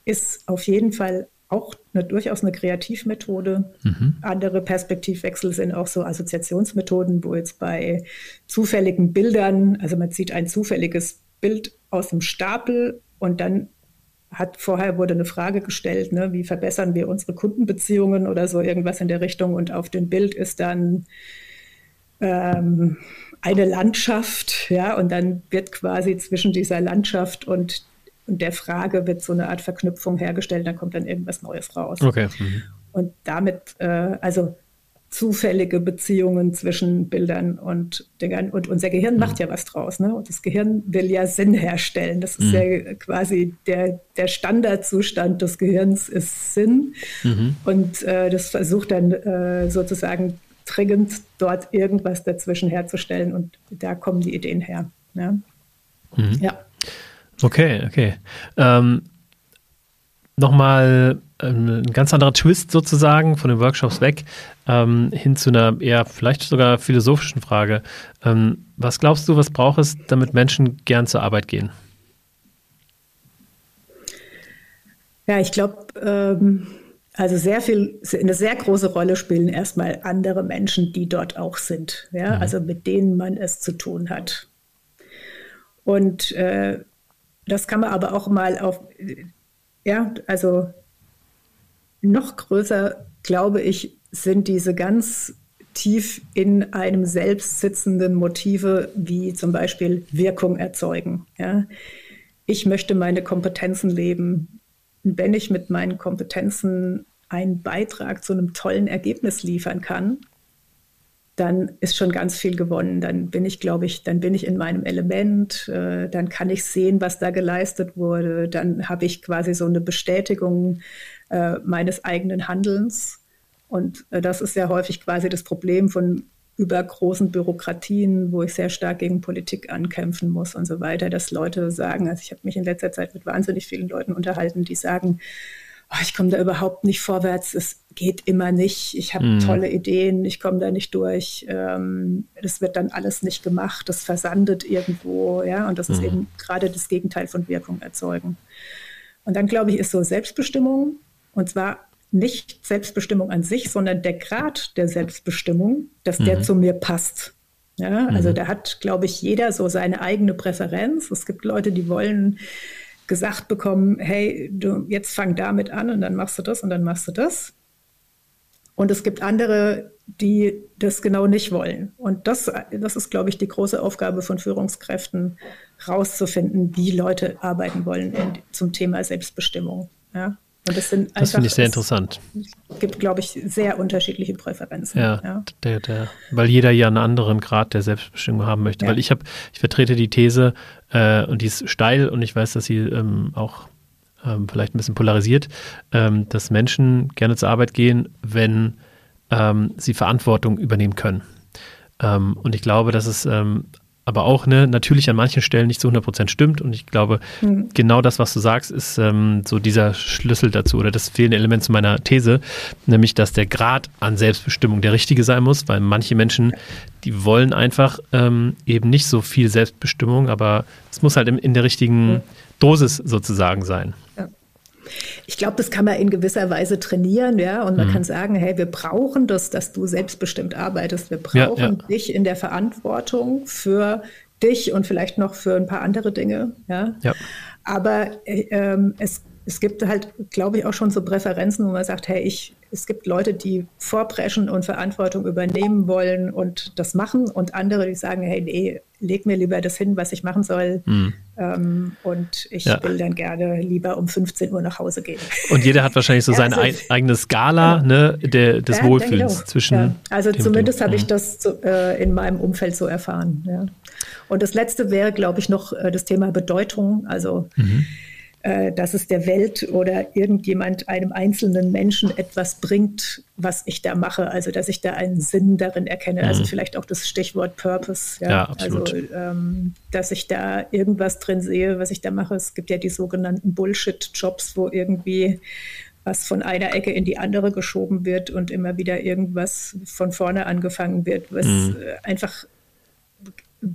Speaker 2: ist auf jeden Fall auch eine, durchaus eine Kreativmethode. Mhm. Andere Perspektivwechsel sind auch so Assoziationsmethoden, wo jetzt bei zufälligen Bildern, also man zieht ein zufälliges Bild aus dem Stapel und dann hat vorher wurde eine Frage gestellt, ne, wie verbessern wir unsere Kundenbeziehungen oder so irgendwas in der Richtung. Und auf dem Bild ist dann ähm, eine Landschaft, ja, und dann wird quasi zwischen dieser Landschaft und, und der Frage wird so eine Art Verknüpfung hergestellt, dann kommt dann irgendwas Neues raus.
Speaker 1: Okay. Mhm.
Speaker 2: Und damit, äh, also zufällige Beziehungen zwischen Bildern und Dingern. Und unser Gehirn mhm. macht ja was draus. Ne? Und das Gehirn will ja Sinn herstellen. Das ist mhm. ja quasi der, der Standardzustand des Gehirns ist Sinn. Mhm. Und äh, das versucht dann äh, sozusagen dringend dort irgendwas dazwischen herzustellen. Und da kommen die Ideen her. Ne?
Speaker 1: Ja. Okay, okay. Ähm, Nochmal ein ganz anderer Twist sozusagen von den Workshops weg ähm, hin zu einer eher vielleicht sogar philosophischen Frage. Ähm, was glaubst du, was braucht es, damit Menschen gern zur Arbeit gehen?
Speaker 2: Ja, ich glaube, ähm, also sehr viel, eine sehr große Rolle spielen erstmal andere Menschen, die dort auch sind, ja, mhm. also mit denen man es zu tun hat. Und äh, das kann man aber auch mal auf, ja, also noch größer, glaube ich, sind diese ganz tief in einem selbst sitzenden Motive, wie zum Beispiel Wirkung erzeugen. Ja. Ich möchte meine Kompetenzen leben. Wenn ich mit meinen Kompetenzen einen Beitrag zu einem tollen Ergebnis liefern kann, dann ist schon ganz viel gewonnen. Dann bin ich, glaube ich, dann bin ich in meinem Element, äh, dann kann ich sehen, was da geleistet wurde, dann habe ich quasi so eine Bestätigung äh, meines eigenen Handelns. Und äh, das ist ja häufig quasi das Problem von übergroßen Bürokratien, wo ich sehr stark gegen Politik ankämpfen muss und so weiter, dass Leute sagen, also ich habe mich in letzter Zeit mit wahnsinnig vielen Leuten unterhalten, die sagen, oh, ich komme da überhaupt nicht vorwärts, es geht immer nicht, ich habe mhm. tolle Ideen, ich komme da nicht durch, ähm, das wird dann alles nicht gemacht, das versandet irgendwo, ja, und das mhm. ist eben gerade das Gegenteil von Wirkung erzeugen. Und dann glaube ich, ist so Selbstbestimmung, und zwar nicht Selbstbestimmung an sich, sondern der Grad der Selbstbestimmung, dass mhm. der zu mir passt. Ja, also mhm. da hat, glaube ich, jeder so seine eigene Präferenz. Es gibt Leute, die wollen gesagt bekommen, hey, du jetzt fang damit an und dann machst du das und dann machst du das. Und es gibt andere, die das genau nicht wollen. Und das, das ist, glaube ich, die große Aufgabe von Führungskräften, rauszufinden, wie Leute arbeiten wollen in, zum Thema Selbstbestimmung. Ja.
Speaker 1: Und das sind einfach, das finde ich sehr interessant.
Speaker 2: Es gibt, glaube ich, sehr unterschiedliche Präferenzen.
Speaker 1: Ja, ja. Der, der, weil jeder ja einen anderen Grad der Selbstbestimmung haben möchte. Ja. Weil ich habe, ich vertrete die These, äh, und die ist steil und ich weiß, dass sie ähm, auch ähm, vielleicht ein bisschen polarisiert, ähm, dass Menschen gerne zur Arbeit gehen, wenn ähm, sie Verantwortung übernehmen können. Ähm, und ich glaube, dass es ähm, aber auch ne, natürlich an manchen Stellen nicht zu 100 Prozent stimmt. Und ich glaube, mhm. genau das, was du sagst, ist ähm, so dieser Schlüssel dazu oder das fehlende Element zu meiner These, nämlich, dass der Grad an Selbstbestimmung der richtige sein muss, weil manche Menschen, die wollen einfach ähm, eben nicht so viel Selbstbestimmung, aber es muss halt in, in der richtigen mhm. Dosis sozusagen sein. Ja.
Speaker 2: Ich glaube, das kann man in gewisser Weise trainieren, ja. Und man mhm. kann sagen, hey, wir brauchen das, dass du selbstbestimmt arbeitest. Wir brauchen ja, ja. dich in der Verantwortung für dich und vielleicht noch für ein paar andere Dinge, ja. ja. Aber äh, ähm, es, es gibt halt, glaube ich, auch schon so Präferenzen, wo man sagt, hey, ich, es gibt Leute, die vorpreschen und Verantwortung übernehmen wollen und das machen und andere, die sagen, hey, nee, leg mir lieber das hin, was ich machen soll. Mhm. Ähm, und ich ja. will dann gerne lieber um 15 Uhr nach Hause gehen.
Speaker 1: Und jeder hat wahrscheinlich so seine also, eigene Skala genau. ne, der, des ja, Wohlfühlens zwischen. Ja.
Speaker 2: Also zumindest habe ich mhm. das so, äh, in meinem Umfeld so erfahren. Ja. Und das letzte wäre, glaube ich, noch äh, das Thema Bedeutung. Also mhm dass es der Welt oder irgendjemand, einem einzelnen Menschen etwas bringt, was ich da mache. Also dass ich da einen Sinn darin erkenne. Also mhm. Also vielleicht auch das Stichwort Purpose. Ja, ja absolut. Also ähm, dass ich da irgendwas drin sehe, was ich da mache. Es gibt ja die sogenannten Bullshit-Jobs, wo irgendwie was von einer Ecke in die andere geschoben wird und immer wieder irgendwas von vorne angefangen wird, was mhm. einfach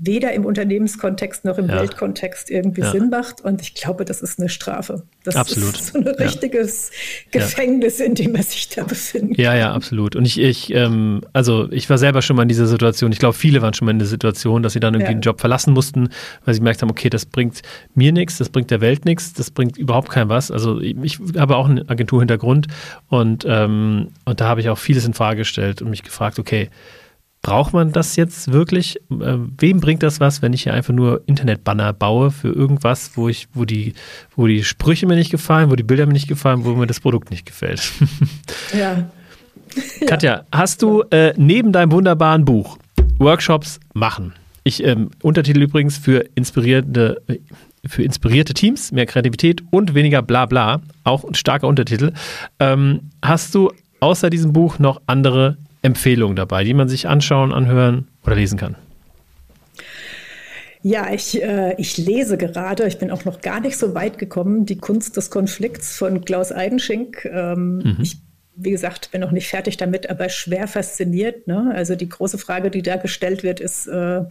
Speaker 2: weder im Unternehmenskontext noch im ja. Weltkontext irgendwie ja. Sinn macht. Und ich glaube, das ist eine absolut. Das
Speaker 1: absolut.
Speaker 2: ist so ein richtiges ja. Gefängnis, in dem man sich da befindet.
Speaker 1: Ja, ja, absolut. Und ich, ich ähm, also ich war selber schon mal in dieser Situation. Ich glaube, viele waren schon mal in der Situation, dass sie dann irgendwie einen Job verlassen mussten, weil sie gemerkt haben, okay, das bringt mir nichts, das bringt der Welt nichts, das bringt überhaupt kein was. Also ich habe auch einen Agenturhintergrund und, ähm, und da habe ich auch vieles in Frage gestellt und mich gefragt, okay, Braucht man das jetzt wirklich? Äh, wem bringt das was, wenn ich hier einfach nur Internetbanner baue für irgendwas, wo ich, wo die, wo die Sprüche mir nicht gefallen, wo die Bilder mir nicht gefallen, wo mir das Produkt nicht gefällt?
Speaker 2: ja.
Speaker 1: Katja, hast du äh, neben deinem wunderbaren Buch Workshops machen? Ich ähm, Untertitel übrigens für inspirierende, für inspirierte Teams, mehr Kreativität und weniger Blabla, auch ein starker Untertitel. Ähm, hast du außer diesem Buch noch andere Empfehlungen dabei, die man sich anschauen, anhören oder lesen kann?
Speaker 2: Ja, ich, äh, ich lese gerade, ich bin auch noch gar nicht so weit gekommen, die Kunst des Konflikts von Klaus Eidenschink. Ähm, mhm. Ich wie gesagt, bin noch nicht fertig damit, aber schwer fasziniert. Ne? Also die große Frage, die da gestellt wird, ist, äh,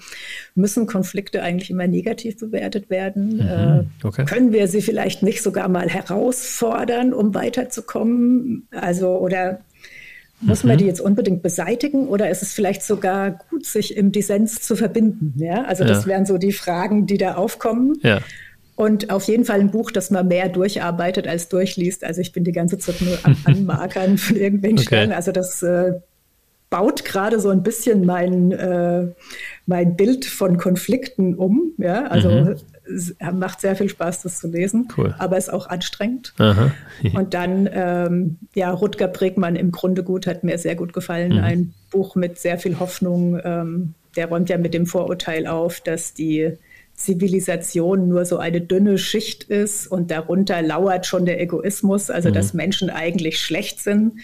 Speaker 2: müssen Konflikte eigentlich immer negativ bewertet werden? Mhm, äh, okay. können wir sie vielleicht nicht sogar mal herausfordern, um weiterzukommen? Also, oder muss man mhm. die jetzt unbedingt beseitigen oder ist es vielleicht sogar gut, sich im Dissens zu verbinden? Ja, also das ja. wären so die Fragen, die da aufkommen. Ja. Und auf jeden Fall ein Buch, das man mehr durcharbeitet als durchliest. Also ich bin die ganze Zeit nur am Anmarkern von irgendwelchen okay. Stellen. Also das äh, baut gerade so ein bisschen mein, äh, mein Bild von Konflikten um. Ja, also mhm. Macht sehr viel Spaß, das zu lesen, cool. aber ist auch anstrengend. Und dann, ähm, ja, Rutger Bregmann im Grunde gut hat mir sehr gut gefallen. Mhm. Ein Buch mit sehr viel Hoffnung. Ähm, der räumt ja mit dem Vorurteil auf, dass die Zivilisation nur so eine dünne Schicht ist und darunter lauert schon der Egoismus, also mhm. dass Menschen eigentlich schlecht sind.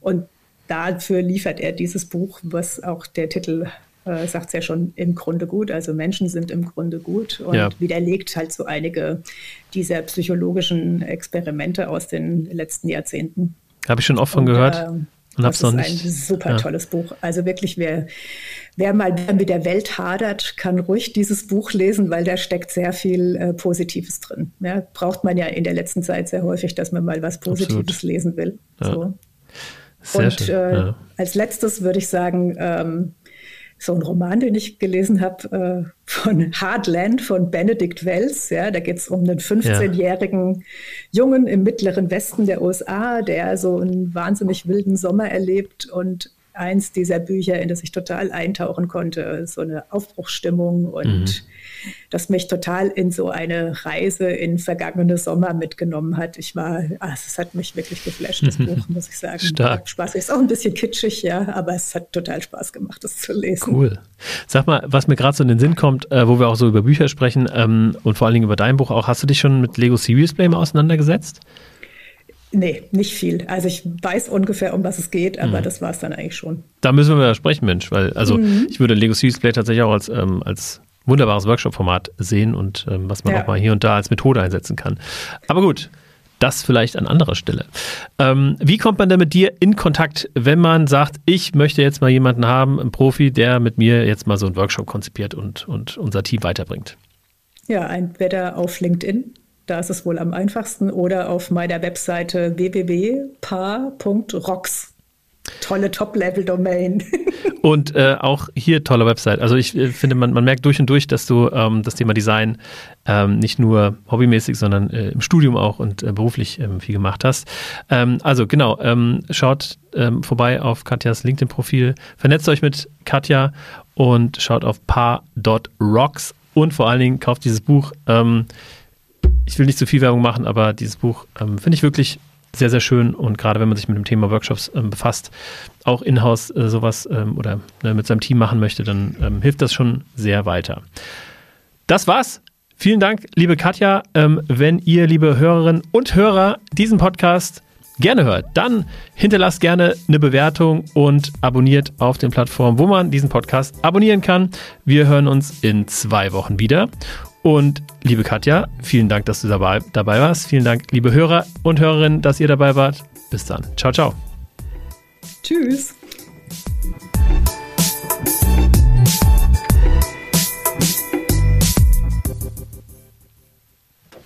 Speaker 2: Und dafür liefert er dieses Buch, was auch der Titel äh, sagt es ja schon im Grunde gut. Also Menschen sind im Grunde gut und ja. widerlegt halt so einige dieser psychologischen Experimente aus den letzten Jahrzehnten.
Speaker 1: Habe ich schon oft von und, gehört.
Speaker 2: Äh, und das ist ein super tolles ja. Buch. Also wirklich, wer, wer mal mit der Welt hadert, kann ruhig dieses Buch lesen, weil da steckt sehr viel äh, Positives drin. Ja, braucht man ja in der letzten Zeit sehr häufig, dass man mal was Positives Absolut. lesen will. Ja. So. Und äh, als letztes würde ich sagen, ähm, so ein Roman, den ich gelesen habe, äh, von Hardland von Benedict Wells. Ja, da geht es um einen 15-jährigen ja. Jungen im mittleren Westen der USA, der so einen wahnsinnig wilden Sommer erlebt und eins dieser Bücher, in das ich total eintauchen konnte, so eine Aufbruchsstimmung und mhm. das mich total in so eine Reise in vergangene Sommer mitgenommen hat. Ich war, ach, es hat mich wirklich geflasht, das Buch, muss ich sagen.
Speaker 1: Stark.
Speaker 2: Spaß. Ist auch ein bisschen kitschig, ja, aber es hat total Spaß gemacht, das zu lesen.
Speaker 1: Cool. Sag mal, was mir gerade so in den Sinn kommt, äh, wo wir auch so über Bücher sprechen ähm, und vor allen Dingen über dein Buch auch, hast du dich schon mit Lego Serious Play auseinandergesetzt?
Speaker 2: Nee, nicht viel. Also ich weiß ungefähr, um was es geht, aber mhm. das war es dann eigentlich schon.
Speaker 1: Da müssen wir mal sprechen, Mensch, weil also mhm. ich würde Lego Serious Play tatsächlich auch als, ähm, als wunderbares Workshop-Format sehen und ähm, was man ja. auch mal hier und da als Methode einsetzen kann. Aber gut, das vielleicht an anderer Stelle. Ähm, wie kommt man denn mit dir in Kontakt, wenn man sagt, ich möchte jetzt mal jemanden haben, einen Profi, der mit mir jetzt mal so einen Workshop konzipiert und, und unser Team weiterbringt?
Speaker 2: Ja, entweder auf LinkedIn da ist es wohl am einfachsten. Oder auf meiner Webseite www.paar.rocks. Tolle Top-Level-Domain.
Speaker 1: und äh, auch hier tolle Website. Also ich äh, finde, man, man merkt durch und durch, dass du ähm, das Thema Design ähm, nicht nur hobbymäßig, sondern äh, im Studium auch und äh, beruflich ähm, viel gemacht hast. Ähm, also genau, ähm, schaut ähm, vorbei auf Katjas LinkedIn-Profil, vernetzt euch mit Katja und schaut auf paar.rocks und vor allen Dingen kauft dieses Buch. Ich will nicht zu viel Werbung machen, aber dieses Buch ähm, finde ich wirklich sehr, sehr schön und gerade wenn man sich mit dem Thema Workshops ähm, befasst, auch in-house äh, sowas ähm, oder ne, mit seinem Team machen möchte, dann ähm, hilft das schon sehr weiter. Das war's. Vielen Dank, liebe Katja. Ähm, wenn ihr, liebe Hörerinnen und Hörer, diesen Podcast gerne hört, dann hinterlasst gerne eine Bewertung und abonniert auf den Plattformen, wo man diesen Podcast abonnieren kann. Wir hören uns in zwei Wochen wieder. Und liebe Katja, vielen Dank, dass du dabei, dabei warst. Vielen Dank, liebe Hörer und Hörerinnen, dass ihr dabei wart. Bis dann. Ciao, ciao.
Speaker 2: Tschüss.